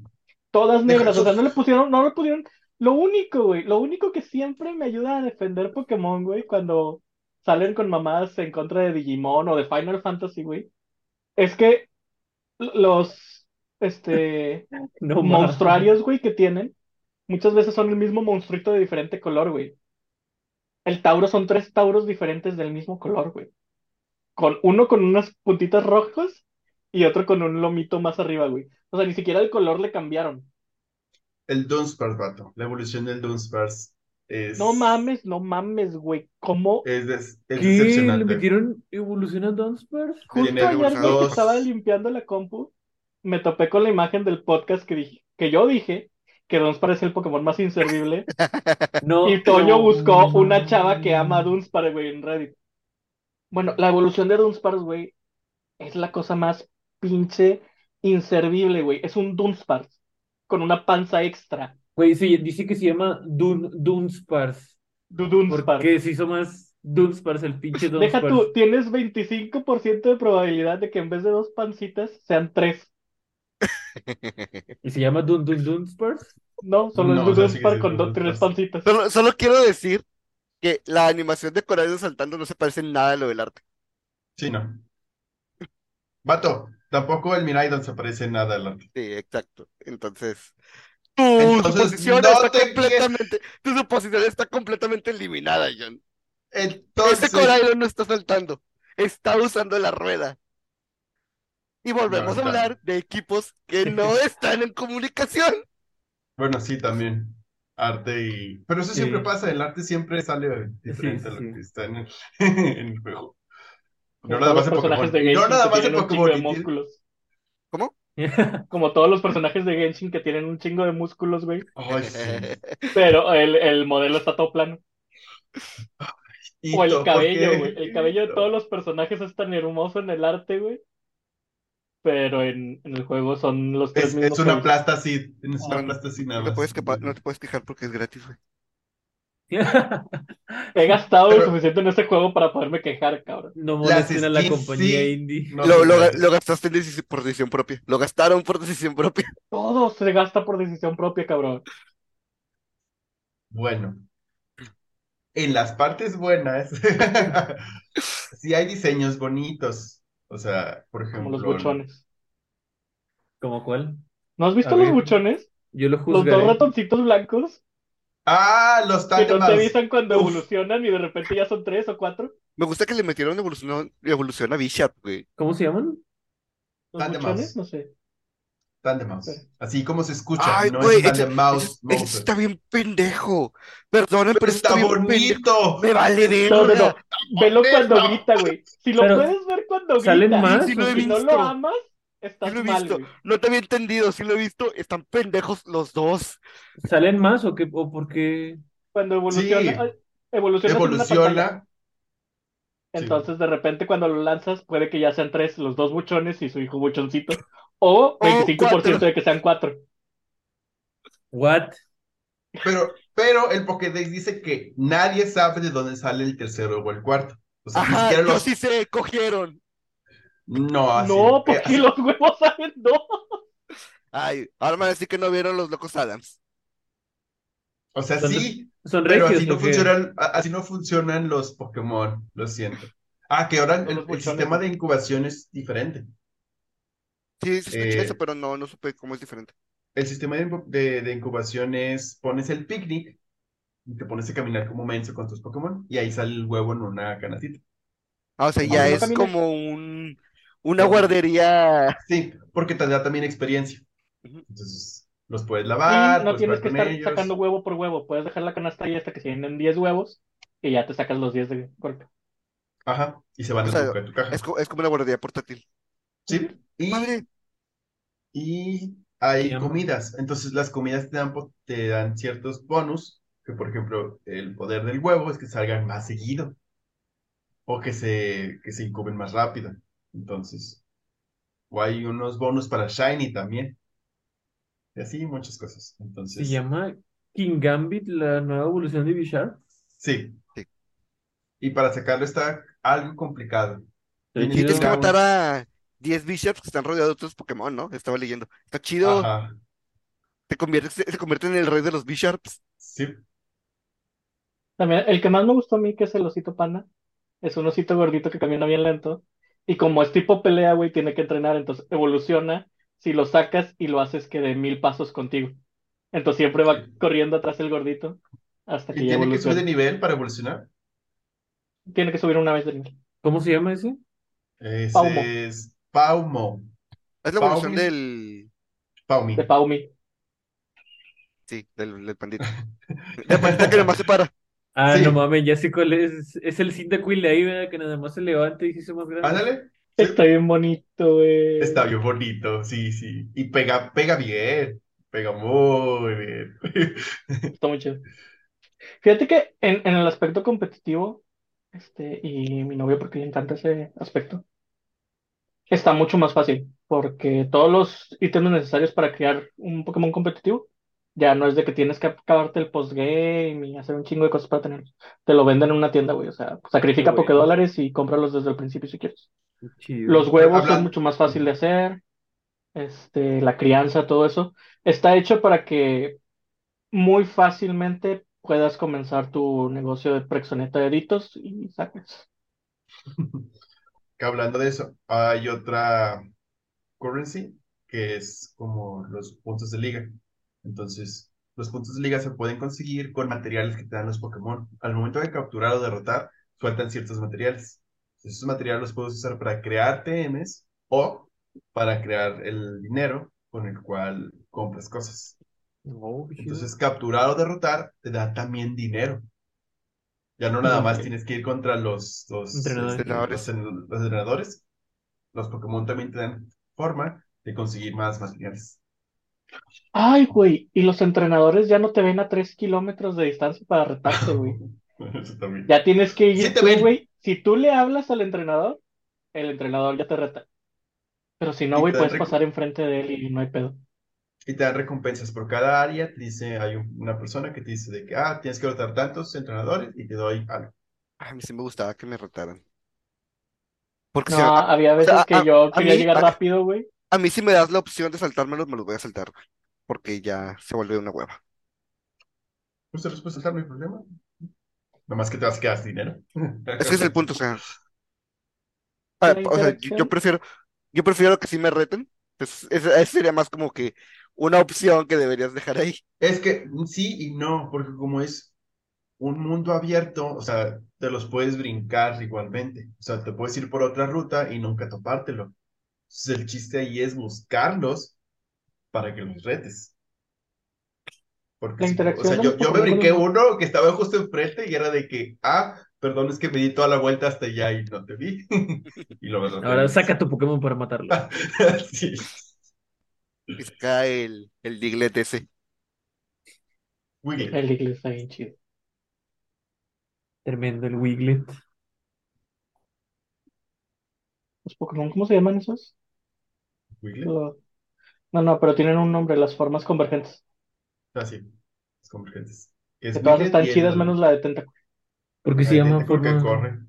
Todas Deja negras, o sea, no le pusieron, no le pusieron. Lo único, güey, lo único que siempre me ayuda a defender Pokémon, güey, cuando salen con mamadas en contra de Digimon o de Final Fantasy, güey, es que los, este, No monstruarios, güey, que tienen, muchas veces son el mismo monstruito de diferente color, güey. El Tauro son tres Tauros diferentes del mismo color, güey. Con uno con unas puntitas rojas y otro con un lomito más arriba, güey. O sea, ni siquiera el color le cambiaron. El Dunsparce, vato. La evolución del Dunsparce es... No mames, no mames, güey. ¿Cómo? Es, des- es ¿Qué? ¿Le metieron evolución a Dunsparce? Justo tiene ayer, güey, que dos. estaba limpiando la compu, me topé con la imagen del podcast que dije, que yo dije que Dunsparce es el Pokémon más inservible. No. Y Toño no. buscó una chava que ama a Dunsparce, güey, en Reddit. Bueno, la evolución de Dunsparce, güey, es la cosa más pinche inservible, güey. Es un Dunsparce con una panza extra. Güey, sí, dice que se llama Dun Dunsparce. Du Dunsparce. Porque se hizo más Dunsparce el pinche Deja Dunsparce. tú, tienes 25% de probabilidad de que en vez de dos pancitas sean tres. ¿Y se llama Dun Dun Dunsparce? No, solo No, es Du o sea, sigue Dunsparce siendo con dos, tres pancitas. Solo, solo quiero decir que la animación de Coradio saltando no se parece en nada a lo del arte. Sí, no. Vato, tampoco el Miraidon se parece en nada al arte. Sí, exacto. Entonces, tu Entonces, suposición no está te completamente, tu suposición está completamente eliminada, John. Entonces, Ese Coradio no está saltando, está usando la rueda. Y volvemos No, a hablar de equipos que no están en comunicación. bueno, sí, también. Arte y... Pero eso Sí. siempre pasa, el arte siempre sale diferente Sí, a lo que está en el, en el juego. No nada más en Pokémon. no nada más en Pokémon. Como todos los personajes de Genshin que tienen un chingo de músculos, güey. Sí. Pero el, el modelo está todo plano. O el Hito, ¿por cabello, güey. El cabello de todos los personajes es tan hermoso en el arte, güey. Pero en, en el juego son los tres Es, mismos es una cabellos. plasta así, es una No, plasta así nada No te más. puedes quepa- no te puedes quejar porque es gratis, güey. He gastado Pero- lo suficiente en este juego para poderme quejar, cabrón. No molesten a la compañía sí. indie. No, Lo, lo, lo gastaste por decisión propia. Lo gastaron por decisión propia. Todo se gasta por decisión propia, cabrón. Bueno, en las partes buenas, sí hay diseños bonitos. O sea, por Como ejemplo, los buchones. ¿Cómo cuál? ¿No has visto A los ver. buchones? Yo lo Los dos juzgaré. ratoncitos blancos Ah, los que no te avisan cuando Uf. evolucionan y de repente ya son tres o cuatro. Me gusta que le metieron evolución, evolución a Bishop, güey. ¿Cómo se llaman? ¿Los Tandemals. buchones? No sé. tan de mouse. Sí. Así como se escucha, Ay, no güey, es tan ese, de mouse, ese- ese mouse. está bien pendejo. Perdonen, Pero pero está está bien pendejo. bonito. Me vale No, no, no. verga. Velo bonito. cuando grita, güey. Si lo Pero, puedes ver cuando ¿salen grita más? Sí, lo he y no lo amas, Sí lo he mal, visto. güey. No te había entendido, sí lo he visto. Están pendejos los dos. ¿Salen más o qué? ¿O por qué? Cuando evoluciona, Sí. evoluciona en una pantalla. Evoluciona. Sí. Entonces, de repente, cuando lo lanzas, puede que ya sean tres, los dos buchones y su hijo buchoncito. O 25% cuatro. de que sean cuatro. ¿What? Pero, pero el Pokédex dice que nadie sabe de dónde sale el tercero o el cuarto. O sea, ni Ajá, yo sí sé, cogieron. No, así. no, porque así- los huevos salen dos. Ay, ahora me van a decir que no vieron los locos Adams. O sea, Son- sí, ¿Son pero regios así no funcionan, así no funcionan los Pokémon, lo siento. Ah, que ahora el, sistema de incubación es diferente. Sí, sí escuché Eh, eso, pero no, no supe cómo es diferente. El sistema de, de- de incubación es, pones el picnic y te pones a caminar como menso con tus Pokémon y ahí sale el huevo en una canastita. Ah, o sea, ya no es como un, una guardería. Sí, porque te da también experiencia. Entonces, los puedes Y lavar, no puedes tienes que con estar ellos. sacando huevo por huevo. Puedes dejar la canasta ahí hasta que se llenen 10 huevos y ya te sacas los 10 de golpe. Ajá, y se van O a sea, tu, a tu caja. es, co- es como una guardería portátil. Sí, y, Madre, y hay comidas. Entonces, las comidas te dan, te dan ciertos bonus, que por ejemplo, el poder del huevo es que salgan más seguido o que se, que se incuben más rápido. Entonces, o hay unos bonus para Shiny también. Y así muchas cosas. Se Entonces, llama King Gambit, la nueva evolución de Bishar. sí. Sí. Y para sacarlo está algo complicado. Está Tienes sí, tienes que matar a 10 Bishops que están rodeados de otros Pokémon, ¿no? Estaba leyendo. Está chido. Ajá, Te conviertes, se convierte en el rey de los Bishops. sí. También, el que más me gustó a mí, que es el osito panda, es un osito gordito que camina bien lento. Y como es tipo pelea, güey, tiene que entrenar, entonces evoluciona si lo sacas y lo haces que de mil pasos contigo. Entonces siempre va Sí. corriendo atrás el gordito hasta que ¿Y ya tiene que subir de nivel para evolucionar? Tiene que subir una vez de nivel. ¿Cómo se llama ese? Ese Paumo. es Paumo. Es la evolución Paumi. del. Paumi. De Paumi. Sí, del, del pandita. Del pandita que nomás se para. Ah, Sí. no mames, ya sé cuál es. Es el Cyndaquil de ahí, ¿verdad? Que nada más se levanta y se hizo más grande. Ándale. Sí. Está bien bonito, güey. Está bien bonito, sí, sí. Y pega, pega bien. Pega muy bien. Está muy chido. Fíjate que en, en el aspecto competitivo, este, y mi novio porque le encanta ese aspecto, está mucho más fácil, porque todos los ítems necesarios para crear un Pokémon competitivo, ya no es de que tienes que acabarte el postgame y hacer un chingo de cosas para tenerlos. Te lo venden en una tienda, güey. O sea, sacrifica Qué bueno. Pokédólares y cómpralos desde el principio si quieres. Chido. Los huevos Hablan- son mucho más fácil de hacer. Este, la crianza, todo eso. Está hecho para que muy fácilmente puedas comenzar tu negocio de Prexoneta de Editos y saques. Que hablando de eso, hay otra currency que es como los puntos de liga. Entonces, los puntos de liga se pueden conseguir con materiales que te dan los Pokémon. Al momento de capturar o derrotar, sueltan ciertos materiales. Esos materiales los puedes usar para crear TMs o para crear el dinero con el cual compras cosas. Oh. Entonces, capturar o derrotar te da también dinero. Ya no nada más tienes que ir contra los, los, Entrenadores. este, los, los entrenadores. Los Pokémon también te dan forma de conseguir más materiales. Ay, güey, y los entrenadores ya no te ven a tres kilómetros de distancia para retarte, güey. Eso también. Ya tienes que ir Sí tú, güey. Si tú le hablas al entrenador, el entrenador ya te reta. Pero si no, güey, puedes pasar enfrente de él y no hay pedo. Y te dan recompensas por cada área. Te dice, hay un- una persona que te dice de que, ah, tienes que derrotar tantos entrenadores y te doy algo. A mí sí me gustaba que me retaran. Porque No, había veces sea, que a- yo a quería mí- llegar a- rápido, güey. A mí si me das la opción de saltármelos, me los voy a saltar. güey, Porque ya se vuelve una hueva. Pues te los puedes saltar, no hay problema. Nomás que te vas a quedar sin dinero. Ese es el punto, o sea. ah, o sea, yo, prefiero, yo prefiero que sí me reten. Pues, ese, ese sería más como que una opción que deberías dejar ahí. Es que sí y no, porque como es un mundo abierto, o sea, te los puedes brincar igualmente. O sea, te puedes ir por otra ruta y nunca topártelo. Entonces, el chiste ahí es buscarlos para que los retes. Porque La si- interacción o sea, de yo, yo me brinqué no- uno que estaba justo enfrente y era de que, ah, perdón, es que me di toda la vuelta hasta allá y no te vi. y lo Ahora saca tu Pokémon para matarlo. sí. Y saca el, el Diglett ese. Wiglet. El Diglett está bien chido. Tremendo el Wiglet. ¿Los Pokémon cómo se llaman esos? Lo- No, no, pero tienen un nombre, las formas convergentes. Ah, sí. Los convergentes. Es Que todas están y chidas el- menos la de Tentáculo. Porque se el llama Tentacle que forma. corre.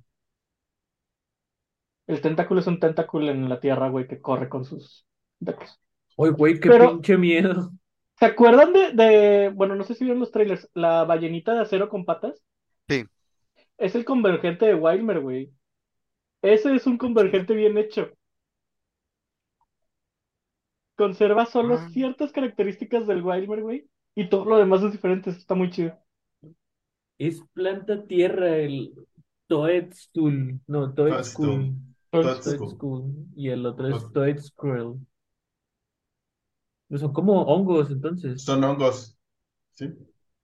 El Tentáculo es un Tentáculo en la tierra, güey, que corre con sus tentáculos. Oye, güey, qué Pero- pinche miedo. ¿Se acuerdan de, de, bueno, no sé si vieron los trailers, la ballenita de acero con patas? Sí. Es el convergente de Wilmer, güey. Ese es un convergente bien hecho. Conserva solo Ah. ciertas características del Wilmer, güey, y todo lo demás es diferente, eso está muy chido. Es planta tierra el Toadstool. No, Toadstool. Toadstool. Y el otro es Toad- Toadskrull. Pues Son como hongos, entonces. Son hongos. ¿Sí?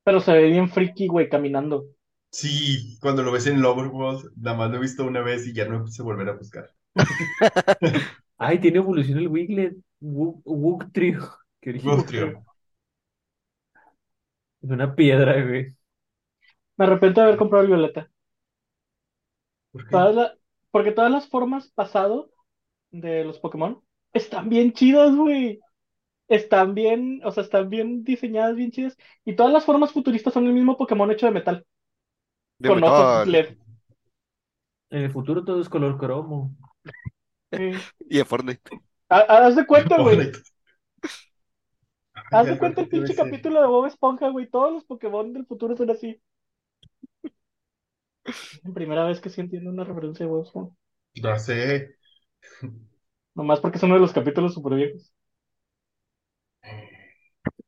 Pero se ve bien friki, güey, caminando. Sí, cuando lo ves en el Overworld, nada más lo he visto una vez y ya no quise volver a buscar. Ay, tiene evolución el Wiglet. Wug- Wugtrio. Qué original. Wugtrio. Es una piedra, güey. Me arrepiento de haber comprado el violeta. ¿Por qué? Todas la- Porque todas las formas pasado de los Pokémon están bien chidas, güey. Están bien, o sea, están bien diseñadas, bien chidas. Y todas las formas futuristas son el mismo Pokémon hecho de metal, De con ojos metal. LED. En el futuro todo es color cromo. Sí. Y en Fortnite. Ha- Haz de cuenta, güey. Haz de cuenta el a pinche capítulo de Bob Esponja, güey. Todos los Pokémon del futuro son así. Es la primera vez que sí entiendo una referencia de Bob Esponja. Ya sé. Nomás porque es uno de los capítulos super viejos.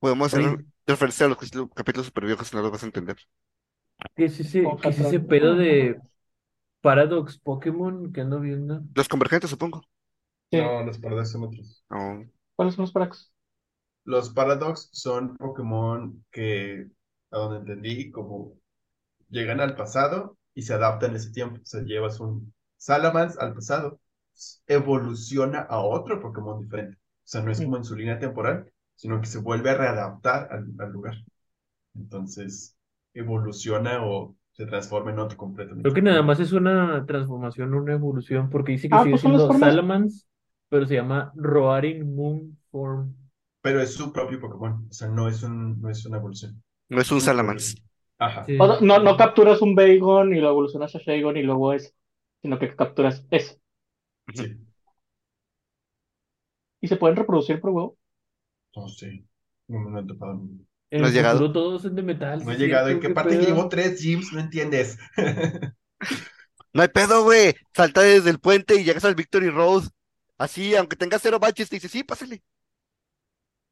Podemos hacer Oye. referencia a los capítulos- super viejos y no lo vas a entender. ¿Qué es ese, qué es ese pedo de Paradox Pokémon que ando viendo? Los convergentes, supongo. Sí. No, los Paradox son otros. No. ¿Cuáles son los Parax? Los Paradox son Pokémon que, a donde entendí, como llegan al pasado y se adaptan a ese tiempo. O sea, llevas un Salamence al pasado, evoluciona a otro Pokémon diferente. O sea, no es como en su línea temporal, sino que se vuelve a readaptar al, al lugar. Entonces, evoluciona o se transforma en otro completamente. Creo que nada más es una transformación, una evolución, porque dice que Ah, sigue pues siendo. Salamence, pero se llama Roaring Moon Form. Pero es su propio Pokémon. O sea, no es un, no es una evolución. No es un Salamence. Ajá. Sí. O no, no, no capturas un Bagon y lo evolucionas a Shagon y luego es, sino que capturas ese. Sí. ¿Y se pueden reproducir por huevo? No sé. No me lo he topado. No En ¿No el has llegado? futuro todos son de metal, he ¿sí llegado. ¿En qué ¿Qué parte que pedo? llevo tres gyms? No entiendes. No hay pedo, güey. Salta desde el puente y llegas al Victory Road. Así, aunque tengas cero baches, te dice, sí, pásale.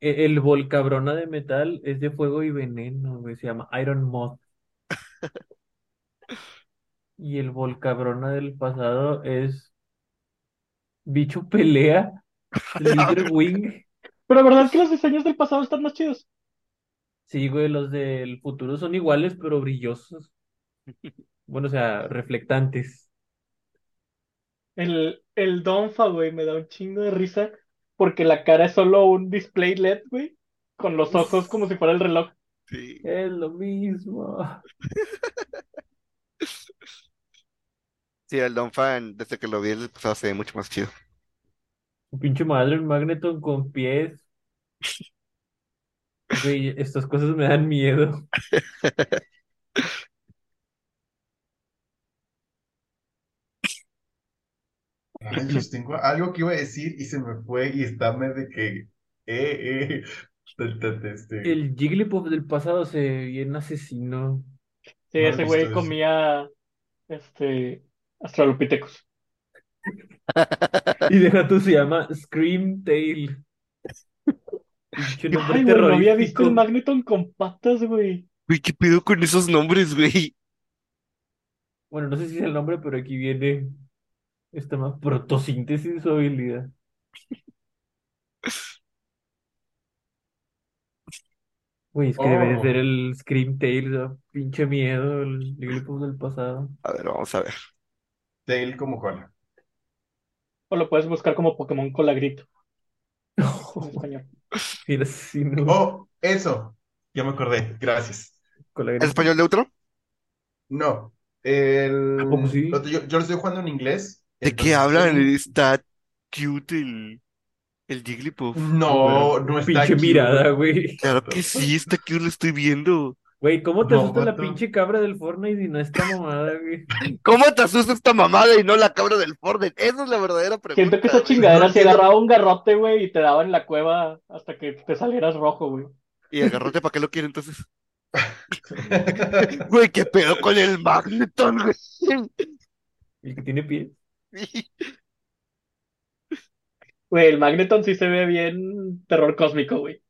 E- El Volcabrona de metal es de fuego y veneno, güey, se llama Iron Moth. Y el Volcabrona del pasado es Bicho Pelea, Leader Wing. Pero la verdad es que los diseños del pasado están más chidos. Sí, güey, los del futuro son iguales, pero brillosos. Bueno, o sea, reflectantes. El, el Donpha, güey, me da un chingo de risa porque la cara es solo un display LED, güey, con los ojos como si fuera el reloj. Sí. Es lo mismo. Sí, el Don Fan, desde que lo vi el pasado, se ve mucho más chido. Un pinche madre, un Magneton con pies. Güey, estas cosas me dan miedo. Ay, Dios, tengo algo que iba a decir y se me fue y está de que, eh, eh, te- te- te- este, El Jigglypuff del pasado se bien asesino. Sí, No he ese visto güey eso. comía, este, Australopithecus. Y deja tú, se llama Scream Tail. Pinche nombre Ay, güey, no había visto el Magneton con patas, güey. Güey, ¿qué pido con esos nombres, güey? Bueno, no sé si es el nombre, pero aquí viene esta más protosíntesis su habilidad. Güey, es que debe de Oh. ser el Scream Tales, ¿no? pinche miedo, el Jigglypuff del pasado. A ver, vamos a ver. Tail como cola. O lo puedes buscar como Pokémon Colagrito en español. Mira, si no, Oh, eso. Ya me acordé. Gracias. con la ¿Es español neutro? No. El... ¿A poco sí? lo- yo, yo lo estoy jugando en inglés. ¿De qué hablan? Está cute el, el Jigglypuff. No, no está pinche cute. mirada, güey. Claro que sí, está cute, lo estoy viendo. Güey, ¿cómo te No, asusta la pinche cabra del Fortnite y no esta mamada, güey? ¿Cómo te asusta esta mamada y no la cabra del Fortnite? Esa es la verdadera pregunta. Siento que esa chingadera se agarraba un garrote, güey, y te daba en la cueva hasta que te salieras rojo, güey. ¿Y el garrote para qué lo quiere entonces? Güey, ¿qué pedo con el Magneton, güey? El que tiene pies. Güey, el Magneton sí se ve bien terror cósmico, güey.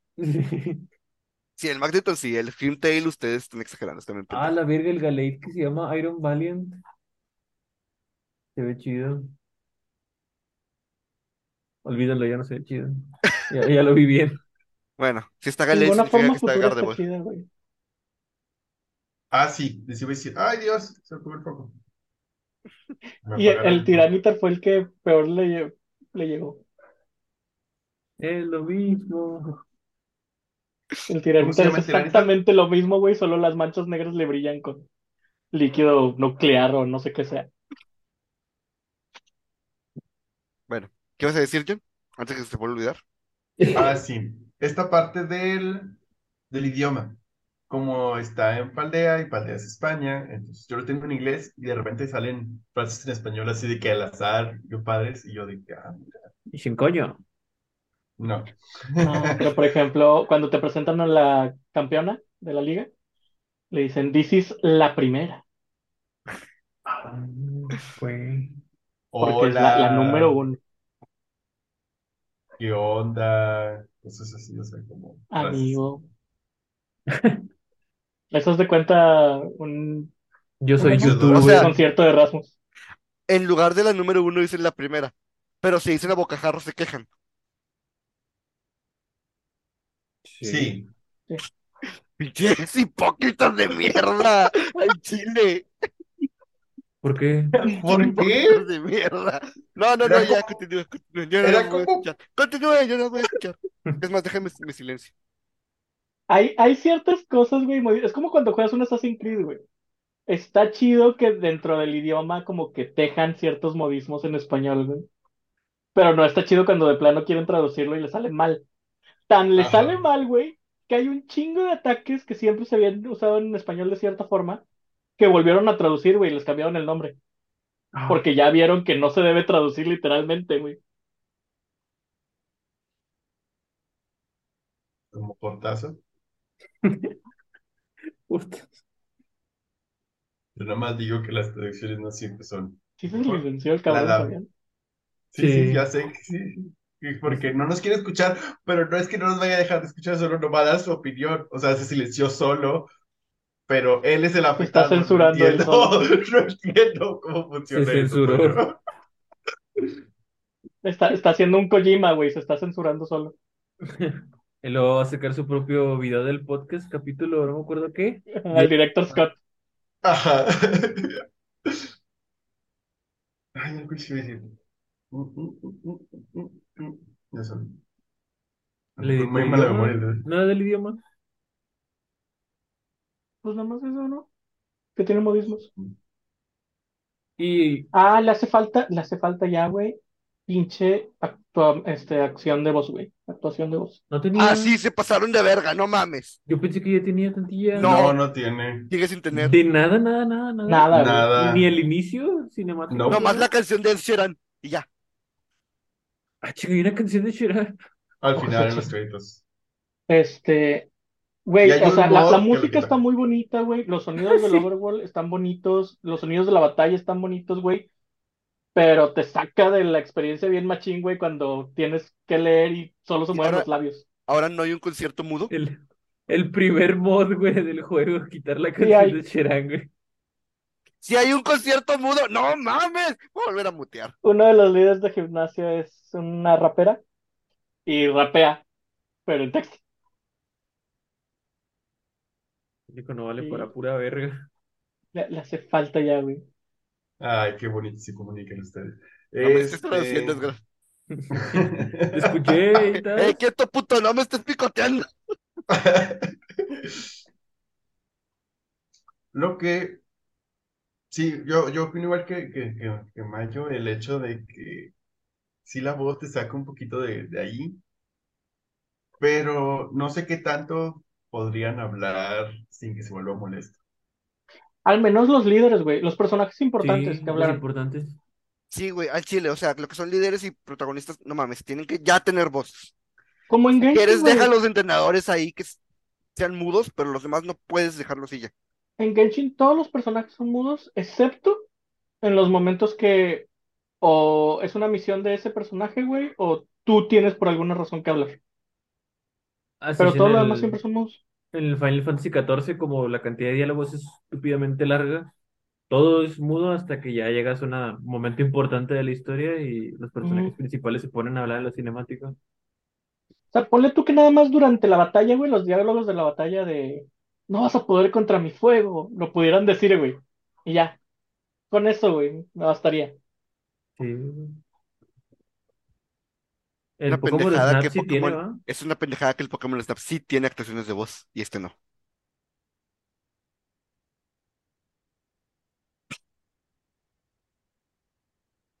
Sí, el Magneton sí, el Tail ustedes están exagerando, están Ah, la verga, el Galate que se llama Iron Valiant. Se ve chido. Olvídalo, ya no se ve chido. Ya, ya lo vi bien. Bueno, si está De Gale, alguna significa forma que está futura está Gardevoir. chida, güey. Ah, sí. Les iba a decir. Ay, Dios. Se me el foco. Me Y el, apagaron el el Tiranitar fue el que peor le, lle- le llegó. Es lo mismo. El llama es exactamente lo mismo, güey, solo las manchas negras le brillan con líquido nuclear o no sé qué sea. Bueno, ¿qué vas a decir, John? Antes que se te vuelva a olvidar. Ah, sí. Esta parte del, del idioma. Como está en Paldea y Paldea es España, entonces yo lo tengo en inglés y de repente salen frases en español así de que al azar, yo padres, y yo de que, ah, mira, Y sin coño. No. No, pero por ejemplo, cuando te presentan a la campeona de la liga, le dicen, this is la primera, Ah, güey. porque es la, número uno. ¿qué onda? Cosas así, o sea, como. Amigo. Eso es de cuenta un, Yo soy youtuber. O sea- concierto de Rasmus. En lugar de la número uno dicen la primera. Pero si dicen a bocajarro se quejan. Sí, Pinches hipócritas de mierda. Al chile. ¿Por qué? ¿por qué? Hipócritas de mierda. No, no, no, ya, continúa, continúa. Yo no voy a escuchar. Continúe, yo no voy a escuchar. Es más, déjame mi silencio. Hay, hay ciertas cosas, güey, muy- es como cuando juegas un Assassin's Creed, güey. Está chido que dentro del idioma como que tejan ciertos modismos en español, güey. Pero no está chido cuando de plano quieren traducirlo y le sale mal. Tan le Ajá. sale mal, güey, que hay un chingo de ataques que siempre se habían usado en español de cierta forma, que volvieron a traducir, güey, y les cambiaron el nombre. Ah, Porque ya vieron que no se debe traducir literalmente, güey. como portazo. puta. Yo nada más digo que las traducciones no siempre son. Sí se licenció el cabrón, La-. Sí, sí, Sí. ya sé que sí. Porque no nos quiere escuchar, pero no es que no nos vaya a dejar de escuchar, solo no va a dar su opinión. O sea, se silenció solo, pero él es el afectado. no censurando él entiendo, solo. no entiendo cómo funciona Se eso, censuró. Está, está haciendo un Kojima, güey, se está censurando solo. Y luego va a sacar su propio video del podcast, capítulo, no me acuerdo qué. El director Scott. Ajá. Ay, algo que iba a decir. Ya sabes. Le Muy mala memoria. ¿no? Nada del idioma. Pues nada más eso, ¿no? Que tiene modismos. Y Ah, le hace falta, le hace falta ya, güey. Pinche actua- este, acción de voz, güey. Actuación de voz. no tenía. Ah, sí, se pasaron de verga, no mames. Yo pensé que ya tenía tantilla. No. No, no tiene. Sigue sin tener. De nada, nada, nada, nada. Nada. Ni el inicio cinemático. No. Nomás la canción de Ed Sheeran. Y ya. Ah, chica, hay una canción de Sheeran. Al Ojo, final en los créditos. Este, güey, o sea, la, música está muy bonita, güey. Los sonidos del Sí. Overworld están bonitos. Los sonidos de la batalla están bonitos, güey. Pero te saca de la experiencia bien machín, güey, cuando tienes que leer y solo se Y mueven ahora- los labios. Ahora no hay un concierto mudo. El, el primer mod, güey, del juego, quitar la Sí, canción hay. de Sheeran, güey. Si hay un concierto mudo, no mames. Voy a volver a mutear. Uno de los líderes de gimnasia es una rapera y rapea, pero en texto. Dijo, no vale Sí. para pura verga. Le, le hace falta ya, güey. Ay, qué bonito se comunican ustedes. No me estés Este- traduciendo, escuché y tal. ¡Eh, quieto, puto! ¡No me estés picoteando! Lo que, sí, yo, yo opino igual que, que, que, que Mayo, el hecho de que sí la voz te saca un poquito de, de ahí, pero no sé qué tanto podrían hablar sin que se vuelva molesto. Al menos los líderes, güey. Los personajes importantes Sí, que los hablaron. importantes. Sí, güey, al chile, o sea, lo que son líderes y protagonistas, no mames, tienen que ya tener voz. Como en Genshin, Quieres, güey. deja a los entrenadores ahí que sean mudos, pero los demás no puedes dejarlos y ya. En Genshin todos los personajes son mudos, excepto en los momentos que o es una misión de ese personaje, güey, o tú tienes por alguna razón que hablar. Así Pero es en todo lo el- demás siempre son mudos. En el Final Fantasy XIV, como la cantidad de diálogos es estúpidamente larga, todo es mudo hasta que ya llegas a un momento importante de la historia y los personajes principales se ponen a hablar en la cinemática. O sea, ponle tú que nada más durante la batalla, güey, los diálogos de la batalla de no vas a poder contra mi fuego, lo pudieran decir, güey. Y ya. Con eso, güey, me bastaría. Sí. Una Pokémon pendejada Snap que sí tiene, Pokémon-. Es una pendejada que el Pokémon Snap sí tiene actuaciones de voz y este no.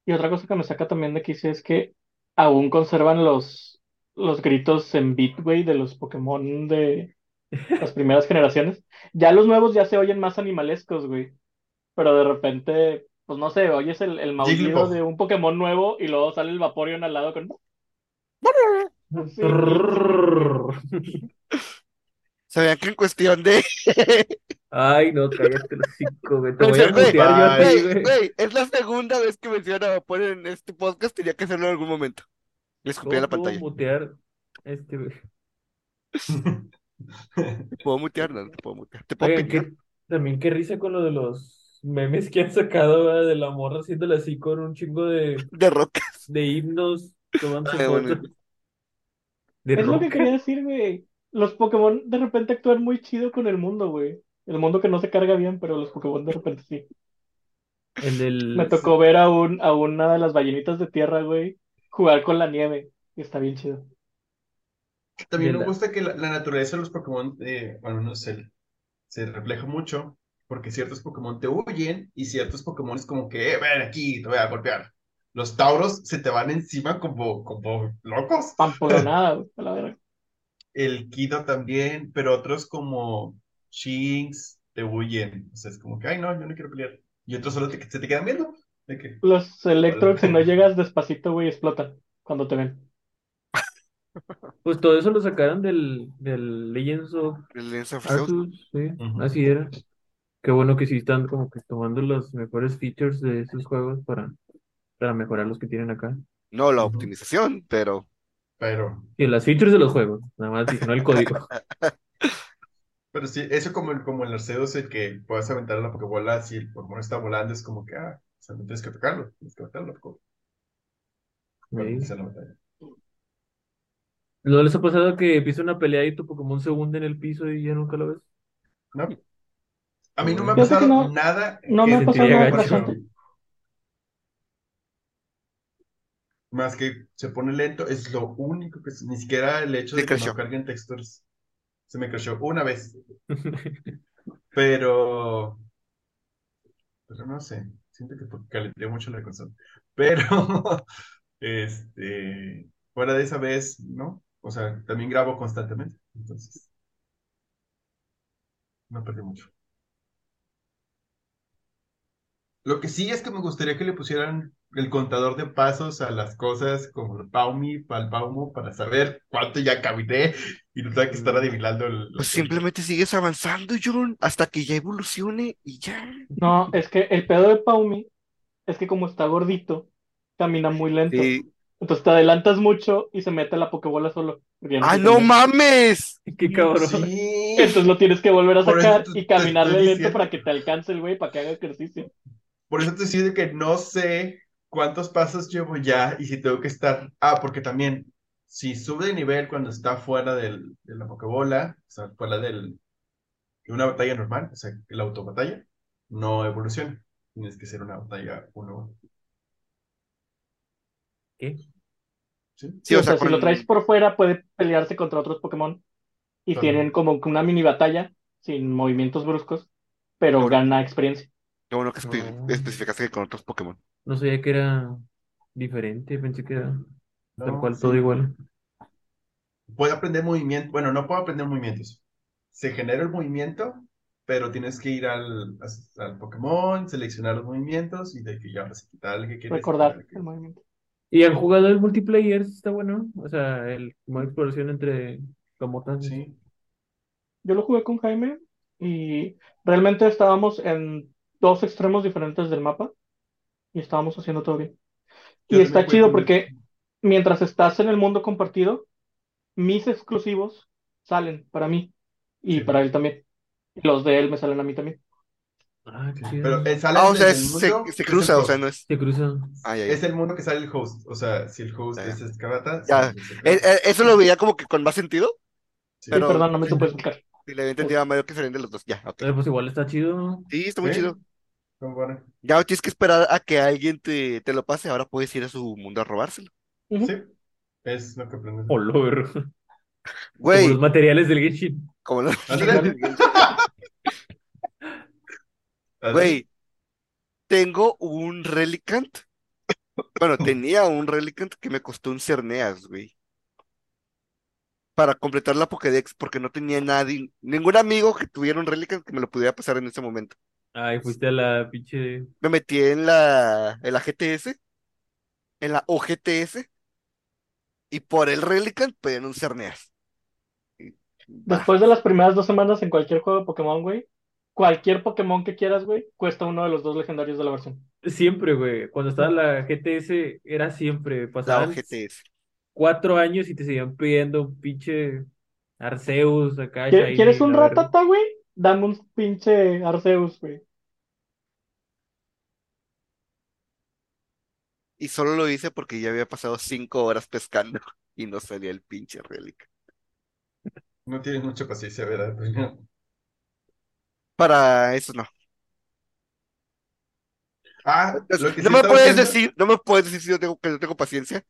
Y otra cosa que me saca también de quicio es que aún conservan los, los gritos en beat, güey, de los Pokémon de las primeras generaciones. Ya los nuevos ya se oyen más animalescos, güey. Pero de repente, pues no sé, oyes el, el maullido Jigglypuff. de un Pokémon nuevo y luego sale el Vaporeon al lado con... Sí, ¿Sabían que en cuestión de... Ay, no, cállate el hocico, güey. Te voy a güey, mutear yo a ti, Güey, güey. güey, es la segunda vez que menciona a Vapor en este podcast, tenía que hacerlo en algún momento. Le escupí a la ¿Cómo puedo pantalla. mutear este, güey? ¿Te puedo mutear? No, te puedo mutear. ¿Te puedo Oigan, también qué risa con lo de los memes que han sacado, ¿verdad? De la morra haciéndole así con un chingo de, De roca. de himnos, tomando Ay, bueno. fotos. De Es lo que quería decir, güey. Los Pokémon de repente actúan muy chido con el mundo, güey. El mundo que no se carga bien, pero los Pokémon de repente sí. El del... Me tocó ver a, un, a una de las ballenitas de tierra, güey, jugar con la nieve. Y está bien chido. También me la- gusta que la, la naturaleza de los Pokémon, eh, bueno, no sé, se refleja mucho, porque ciertos Pokémon te huyen y ciertos Pokémon es como que, eh, ven aquí, te voy a golpear. Los Tauros se te van encima como, como locos. Pamplonada, güey, a la verga. El Kido también, pero otros como Shinx te huyen. O sea, es como que, ay, no, yo no quiero pelear. Y otros solo te- se te quedan viendo. De Los Electrox, si no llegas despacito, güey, explotan cuando te ven. Pues todo eso lo sacaron del, del Legends of El Lance of Arceus. Arceus, sí, Ujú. así era. Qué bueno que sí están como que tomando los mejores features de esos juegos para, para mejorar los que tienen acá. No la Ujú. optimización, pero pero, Y las features de los juegos, nada más dije, no el código. pero sí, eso como, el- como el Arceus, el que puedas aventar la Pokébola si el Pokémon está volando, es como que, ah, o sea, no tienes que tocarlo, tienes que. Pokébola. Sí. la batalla. ¿No les ha pasado que empieza una pelea y tu Pokémon se hunde en el piso y ya nunca lo ves? ¿No? A mí no me ha que pasado no- nada no que me ha pasado nada gacho. Más que se pone lento, es lo único que ni siquiera el hecho Se de que creció. no carguen textures. Se me creció una vez, pero pero no sé, siento que porque calenté mucho la consola. Pero este fuera de esa vez, ¿no? O sea, también grabo constantemente, entonces no perdí mucho. Lo que sí es que me gustaría que le pusieran el contador de pasos a las cosas como el Paumi, para el Paumo, para saber cuánto ya caminé y no tenga que estar adivinando el... pues simplemente sigues avanzando, John, hasta que ya evolucione y ya. No, es que el pedo de Paumi es que como está gordito, camina muy lento. Sí. Entonces te adelantas mucho y se mete la Pokébola solo. ¡Ah, no mames! Qué cabrón. Sí. Entonces lo tienes que volver a Por sacar te- y estoy caminarle lento diciendo. para que te alcance el güey, para que haga ejercicio. Por eso te decía que no sé cuántos pasos llevo ya y si tengo que estar. Ah, porque también, si sube de nivel cuando está fuera del, de la Pokébola, o sea, fuera del, que una batalla normal, o sea, la autobatalla, no evoluciona. Tienes que ser una batalla uno. ¿Qué? ¿Sí? Sí, Sí, o o sea, sea, si lo traes por fuera, puede pelearse contra otros Pokémon. Y Claro. tienen como que una mini batalla sin movimientos bruscos, pero Claro. gana experiencia. Qué bueno que espe- No. especificaste que con otros Pokémon. No sabía que era diferente, pensé que era tal No, cual sí. todo igual. Puede aprender movimiento, bueno, no puedo aprender movimientos. Se genera el movimiento, pero tienes que ir al, al Pokémon, seleccionar los movimientos y de que ya vas a quitar el que quieres. Recordar quitar el que- el movimiento. ¿Y han jugado el multiplayer? Está bueno. O sea, el modo de exploración entre camotas. Sí. Yo lo jugué con Jaime y realmente estábamos en dos extremos diferentes del mapa y estábamos haciendo todo bien. Yo Y está chido porque mientras estás en el mundo compartido, mis exclusivos salen para mí y Sí. para él también. Los de él me salen a mí también. Ah, qué chido. Pero eh, Ah, o sea, desde es- el se, se cruza, o sea, no es. Se. Ah, ya, ya. Es el mundo que sale el host. O sea, si el host Ya. es Ya. sale ese Eh, eh, eso lo veía como que con más sentido. Sí. pero- Sí, perdón, no me supe explicar. Y le había entendido a Mario que salían de los dos. Ya, ok. Pues igual está chido. Sí, está muy Sí. chido. Ya tienes que esperar a que alguien te, te lo pase. Ahora puedes ir a su mundo a robárselo. Sí. Es lo que aprendes. Olor. Como Güey, los materiales del Genshin. como no. Ándale. Güey, tengo un Relicant. Bueno, tenía un Relicant que me costó un Cerneas, güey. Para completar la Pokédex, porque no tenía nadie, ningún amigo que tuviera un Relicant que me lo pudiera pasar en ese momento. Ay, fuiste a la pinche. Me metí en la, en la GTS, en la OGTS, y por el Relicant pedían un Cerneas. Después de las primeras dos semanas en cualquier juego de Pokémon, güey, cualquier Pokémon que quieras, güey, cuesta uno de los dos legendarios de la versión. Siempre, güey. Cuando estaba la GTS, era siempre. la Pasaban OGTS. cuatro años y te seguían pidiendo un pinche Arceus acá. ¿Quie- Shiny, ¿Quieres un la ratata, güey? Dame un pinche Arceus, güey. Y solo lo hice porque ya había pasado cinco horas pescando y no salía el pinche Relic. No tienes mucha paciencia, ¿verdad? Para eso no. Ah, Entonces, lo que no sí me estaba puedes haciendo- decir, no me puedes decir si yo tengo, que no tengo paciencia.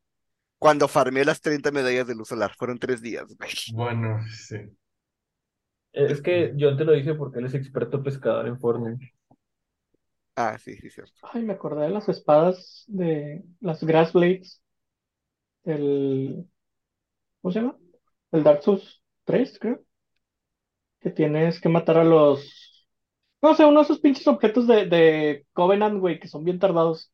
Cuando farmeé las 30 medallas de luz solar, fueron tres días, güey. Bueno, sí. Eh, Es que yo te lo dije porque él es experto pescador en Fortnite. Ah, sí, sí, cierto. Ay, me acordé de las espadas de las Grass Blades. El. ¿Cómo se llama? El Dark Souls 3, creo. Que tienes que matar a los. No sé, uno de esos pinches objetos de, de Covenant, güey, que son bien tardados.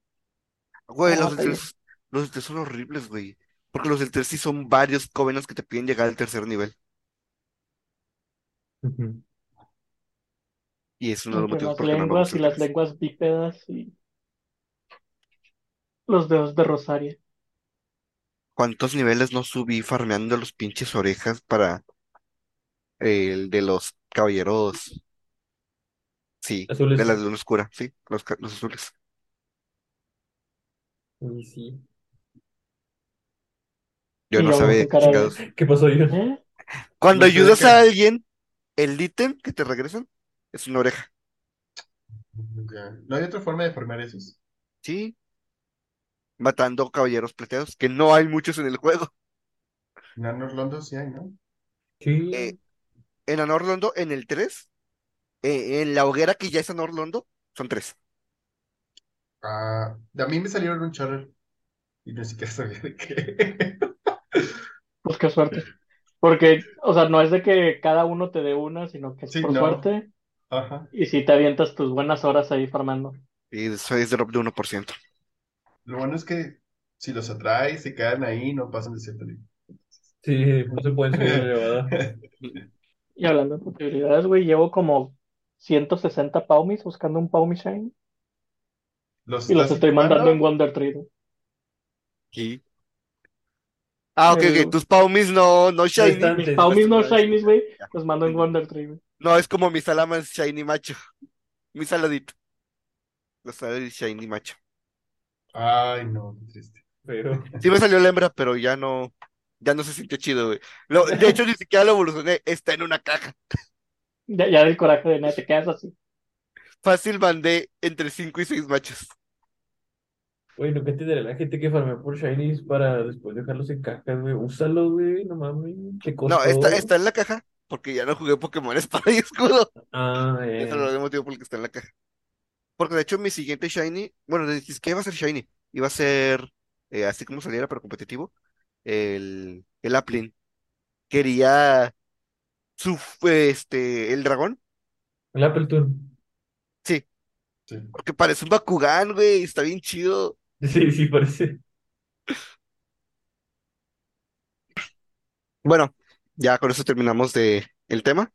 Güey, Ah, los del. 3, los del 3 son horribles, güey. Porque los del 3 sí son varios covenants que te piden llegar al tercer nivel. Ujú. Y es uno de los motivos por qué no lenguas y las 3. lenguas bípedas y. Los dedos de Rosaria. ¿Cuántos niveles no subí farmeando los pinches orejas para el de los caballeros? Sí, Azules. de la luna oscura, sí, los, ca- los azules. Y sí. Yo Y no sabía con cara de- chingados. ¿Qué pasó yo? ¿Eh? Cuando No sé ayudas qué. a alguien, el ítem que te regresan es una oreja. Ya. ¿No hay otra forma de formar esos? Sí. Matando caballeros plateados, que no hay muchos en el juego. Nanos Londo sí hay, ¿no? Sí. Eh, en Anorlondo, en el 3, eh, en la hoguera que ya es Anorlondo, son tres. Ah, a mí me salieron un chorro y ni siquiera sabía de qué. Pues qué suerte. Porque, o sea, no es de que cada uno te dé una, sino que es Sí, por no. suerte. Ajá. Y si te avientas tus buenas horas ahí farmando. Y eso es drop de 1%. Lo bueno es que si los atraes, se quedan ahí, no pasan de cierto nivel. Sí, no se pueden subir elevada. Y hablando de posibilidades, güey, llevo como 160 Paumis buscando un Paumi Shine. ¿Los Y los estoy mandando en? Wonder Tree. Y- Ah, ok, ok. Tus Paumis no, no shiny. están- Mis Paumis no. Shinies, güey, los mando en Wonder Tree, güey. No, es como mi Salamence shiny macho. Mi saladito. Los Saladit shiny macho. Ay, no, qué triste. Pero. Sí me salió la hembra, pero ya no, ya no se sintió chido, güey. De hecho, ni siquiera lo evolucioné. Está en una caja. Ya, ya del coraje de nada, te quedas así. Fácil mandé entre 5 y 6 machos. Güey, no que entenderá la gente que farmea por Shinies para después dejarlos en cajas, güey. Úsalo, güey, no mames. ¿Qué costó? No, está, está en la caja, porque ya no jugué Pokémon Espada y Escudo. Ah, Ese es eh. el motivo por el que está en la caja. Porque de hecho mi siguiente Shiny, bueno, de- es que iba a ser Shiny, iba a ser, eh, así como saliera, pero competitivo, el, el Applin. Quería su, este, el dragón, El Appletun. sí, Sí. porque parece un Bakugan, güey, está bien chido. Sí, sí, parece. Bueno, ya con eso terminamos de el tema.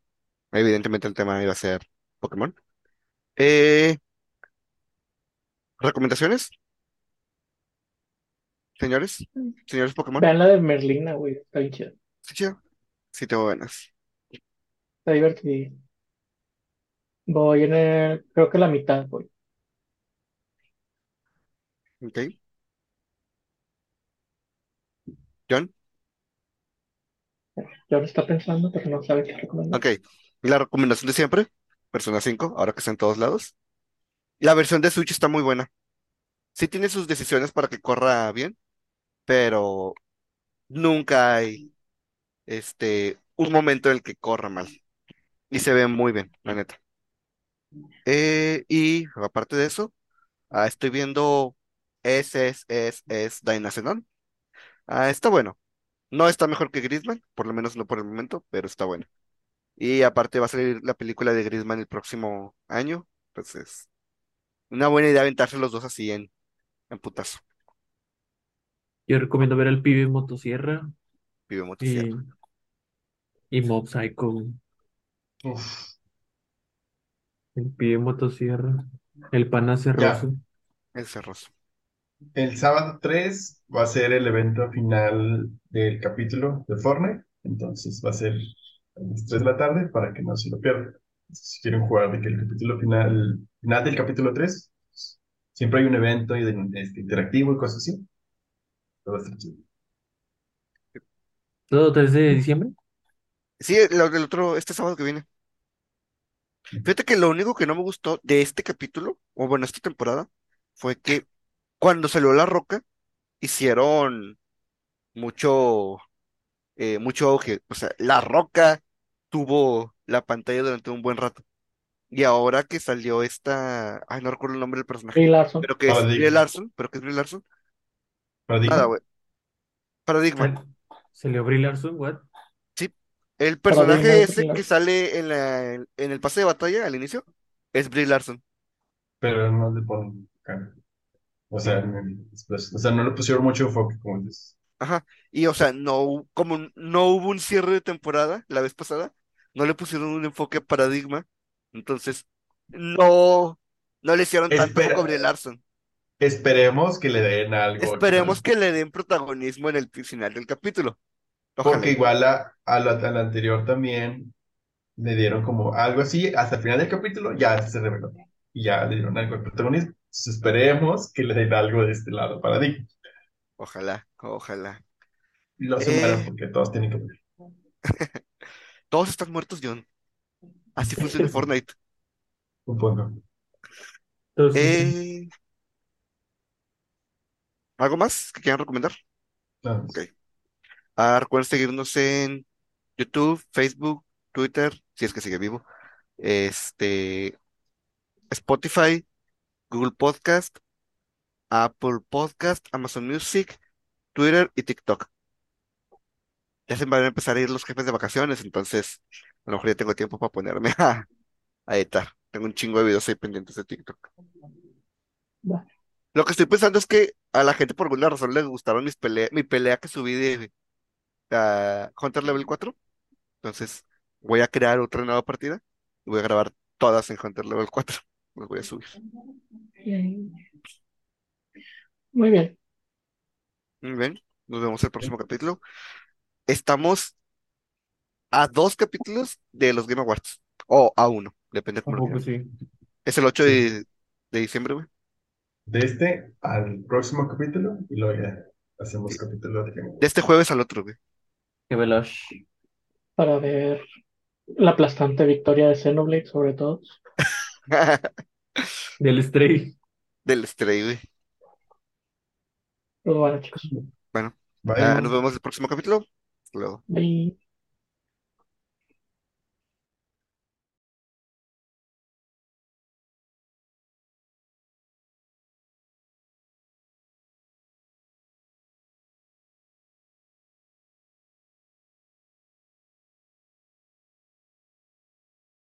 Evidentemente el tema iba a ser Pokémon. Eh, ¿recomendaciones, señores? Señores Pokémon. Vean la de Merlina, güey. Está bien chida. Sí, chido. Sí, tengo ganas. Está divertido. Voy en el, creo que la mitad, voy. Ok. John. Ya lo está pensando, pero no sabe qué recomendar. Ok. La recomendación de siempre, Persona 5, ahora que está en todos lados. La versión de Switch está muy buena. Sí tiene sus decisiones para que corra bien, pero nunca hay este un momento en el que corra mal. Y se ve muy bien, la neta. Eh, y aparte de eso, ah, estoy viendo SSS Dynacenon. Ah, está bueno. No está mejor que Griezmann, por lo menos no por el momento, pero está bueno. Y aparte va a salir la película de Griezmann el próximo año. Entonces, una buena idea aventarse los dos así en, en putazo. Yo recomiendo ver al pibe en motosierra Vive y, motosierra. y Mob Psycho. Uf, El pibe en motosierra. El pana ya. cerroso. El cerroso. El sábado 3 va a ser el evento final del capítulo de Fortnite. Entonces va a ser a las 3 de la tarde para que no se lo pierdan. Si quieren jugar de que el capítulo final, final del capítulo 3, siempre hay un evento y de- este, interactivo y cosas así. Va a estar chido. ¿Todo 3 de diciembre? Sí, el, el otro, este sábado que viene. Fíjate que lo único que no me gustó de este capítulo, o bueno, esta temporada, fue que cuando salió La Roca, hicieron mucho, eh, mucho auge. O sea, La Roca tuvo la pantalla durante un buen rato. Y ahora que salió esta, ay, no recuerdo el nombre del personaje, Brie Larson. pero que es Brie. Larson, pero que es Brie Larson. Paradigma. Nada, güey. Paradigma. ¿Salió Brie Larson? ¿What? El personaje es ese que sale en la, en el pase de batalla al inicio es Brie Larson. Pero no le ponen. O sea, en- después- o sea, no le pusieron mucho enfoque, como dices. Ajá. Y o sea, no, como no hubo un cierre de temporada la vez pasada, no le pusieron un enfoque a Paradigma. Entonces, no, no le hicieron tanto Espera, foco a Brie Larson. esperemos que le den algo al Esperemos que le den protagonismo en el final del capítulo. Ojalá. Porque igual a, a la, a la anterior también le dieron como algo así, hasta el final del capítulo ya se reveló. Y ya le dieron algo de protagonismo. Entonces esperemos que le den algo de este lado para Dick. Ojalá, ojalá. Lo se mueran Eh, porque todos tienen que morir. todos están muertos, John. Así funciona Fortnite. Un poco. Eh, ¿algo más que quieran recomendar? Nada Ok. Ah, recuerden seguirnos en YouTube, Facebook, Twitter, si es que sigue vivo. Este, Spotify, Google Podcast, Apple Podcast, Amazon Music, Twitter y TikTok. Ya se van a empezar a ir los jefes de vacaciones, entonces a lo mejor ya tengo tiempo para ponerme a, a editar. Tengo un chingo de videos ahí pendientes de TikTok. Lo que estoy pensando es que a la gente por alguna razón le gustaron mis pelea, mi pelea que subí de ah, Hunter Level 4. Entonces voy a crear otra nueva partida y voy a grabar todas en Hunter Level 4. Las voy a subir. Bien. Muy bien. Muy bien, nos vemos el próximo capítulo. Estamos a dos capítulos de los Game Awards. O a uno, depende de sí. Es el 8 de, de diciembre, güey. De este al próximo capítulo y luego ya hacemos capítulo de Game De este jueves al otro, güey. Qué veloz. Para ver La aplastante victoria de Xenoblade, sobre todo. Del Stray. Del Stray, güey. Pero bueno, chicos. Bueno, Bye. ah, nos vemos el próximo capítulo. Hasta luego. Bye.